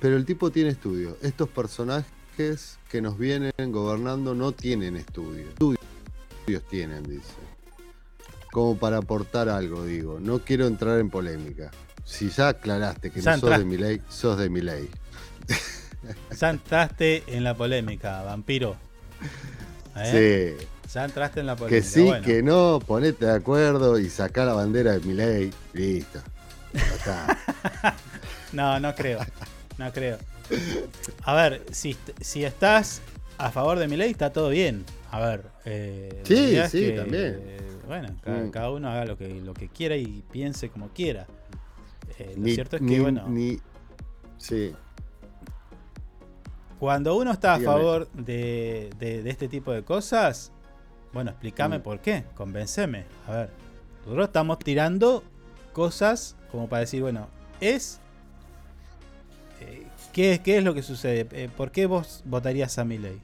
B: Pero el tipo tiene estudios. Estos personajes que nos vienen gobernando no tienen estudios. Estudios tienen, dice. Como para aportar algo, digo. No quiero entrar en polémica. Si ya aclaraste que no sos de
A: entraste.
B: mi ley, sos de mi ley.
A: Ya entraste en la polémica, vampiro. ¿Eh?
B: Sí.
A: Ya entraste en la política.
B: Que sí,
A: bueno.
B: que no, ponete de acuerdo y sacá la bandera de mi ley. Listo.
A: No, no creo. No creo. A ver, si, si estás a favor de mi ley, está todo bien. A ver. eh,
B: Sí, sí,
A: que,
B: también.
A: eh, bueno, cada,
B: Mm.
A: cada uno haga lo que, lo que quiera y piense como quiera. Eh, lo
B: Ni-
A: cierto es
B: ni-
A: que, bueno,
B: ni- sí.
A: Cuando uno está a
B: Dígame.
A: favor de, de- de este tipo de cosas, bueno, explícame
B: Mm.
A: por qué, convenceme. A ver, nosotros estamos tirando cosas como para decir, bueno, es... eh, ¿qué, qué es lo que sucede? Eh, ¿Por qué vos votarías a mi ley?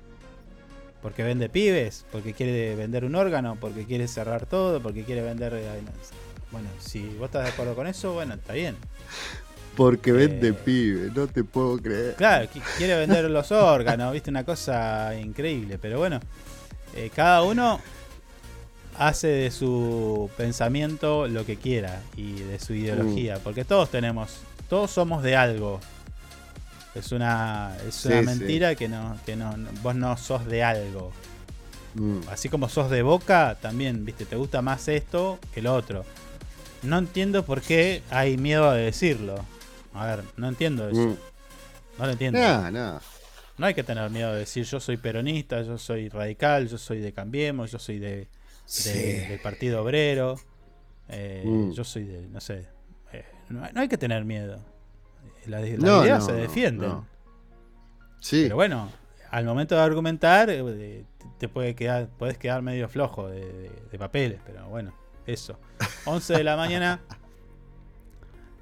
A: ¿Porque vende pibes? ¿Porque quiere vender un órgano? ¿Porque quiere cerrar todo? ¿Porque quiere vender... eh. Bueno, si vos estás de acuerdo con eso, bueno, está bien.
B: Porque vende
A: Eh,
B: pibe, no te puedo creer.
A: Claro, qui- quiere vender los órganos, viste, una cosa increíble. Pero bueno, eh, cada uno hace de su pensamiento lo que quiera y de su ideología.
B: Mm.
A: Porque todos tenemos, todos somos de algo. Es una, es una
B: sí.
A: mentira que no, que no, vos no sos de algo.
B: Mm.
A: Así como sos de boca, también, viste, te gusta más esto que lo otro. No entiendo por qué hay miedo de decirlo. A ver, no entiendo eso.
B: Mm.
A: No lo entiendo.
B: Nah, nah.
A: No hay que tener miedo de decir yo soy peronista, yo soy radical, yo soy de Cambiemos, yo soy de, de-
B: Sí.
A: del Partido Obrero, eh,
B: Mm.
A: yo soy de, no sé. eh, no, no hay que tener miedo. Las, las
B: No,
A: ideas
B: no,
A: se
B: no,
A: defienden.
B: no. Sí.
A: Pero bueno, al momento de argumentar, eh, te puede quedar, puedes quedar medio flojo de, de- de papeles, pero bueno, eso. 11 de la mañana.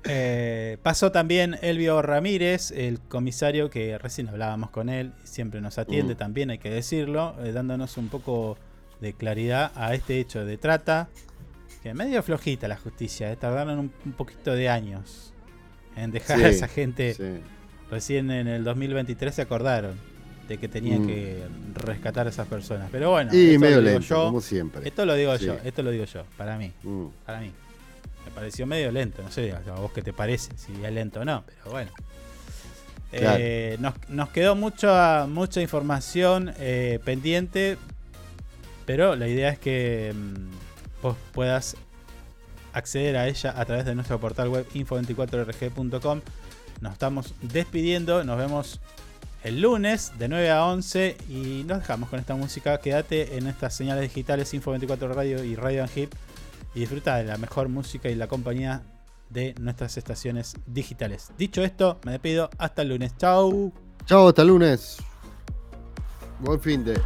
A: Eh, pasó también Elvio Ramírez, el comisario que recién hablábamos con él, siempre nos atiende
B: Mm.
A: también, hay que decirlo, eh, dándonos un poco de claridad a este hecho de trata, que medio flojita la justicia, eh, tardaron un, un poquito de años en dejar
B: Sí,
A: a esa gente.
B: sí.
A: Recién en el 2023 se acordaron de que tenían
B: Mm.
A: que rescatar a esas personas. Pero bueno,
B: Y
A: esto
B: medio
A: lo digo
B: lento,
A: yo.
B: como siempre.
A: Esto lo digo
B: Sí.
A: yo, esto lo digo yo, para mí.
B: Mm.
A: Para mí. Me pareció medio lento, no sé a vos qué te parece, si es lento o no, pero bueno.
B: Claro.
A: Eh, nos, nos quedó mucha, mucha información eh, pendiente, pero la idea es que mm, vos puedas acceder a ella a través de nuestro portal web info24rg.com. Nos estamos despidiendo, nos vemos el lunes de 9 a 11 y nos dejamos con esta música. Quédate en estas señales digitales Info24 Radio y Radio and Hip y disfruta de la mejor música y la compañía de nuestras estaciones digitales. Dicho esto, me despido. Hasta el lunes. Chau.
B: Chao, hasta el lunes. Buen fin de.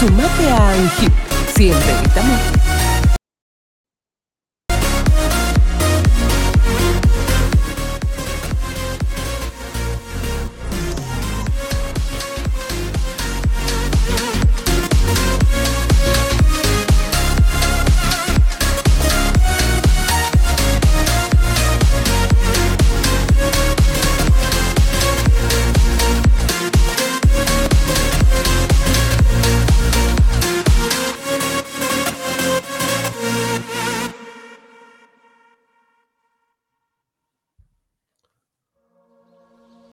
C: Sumate a ANGIP. Siempre estamos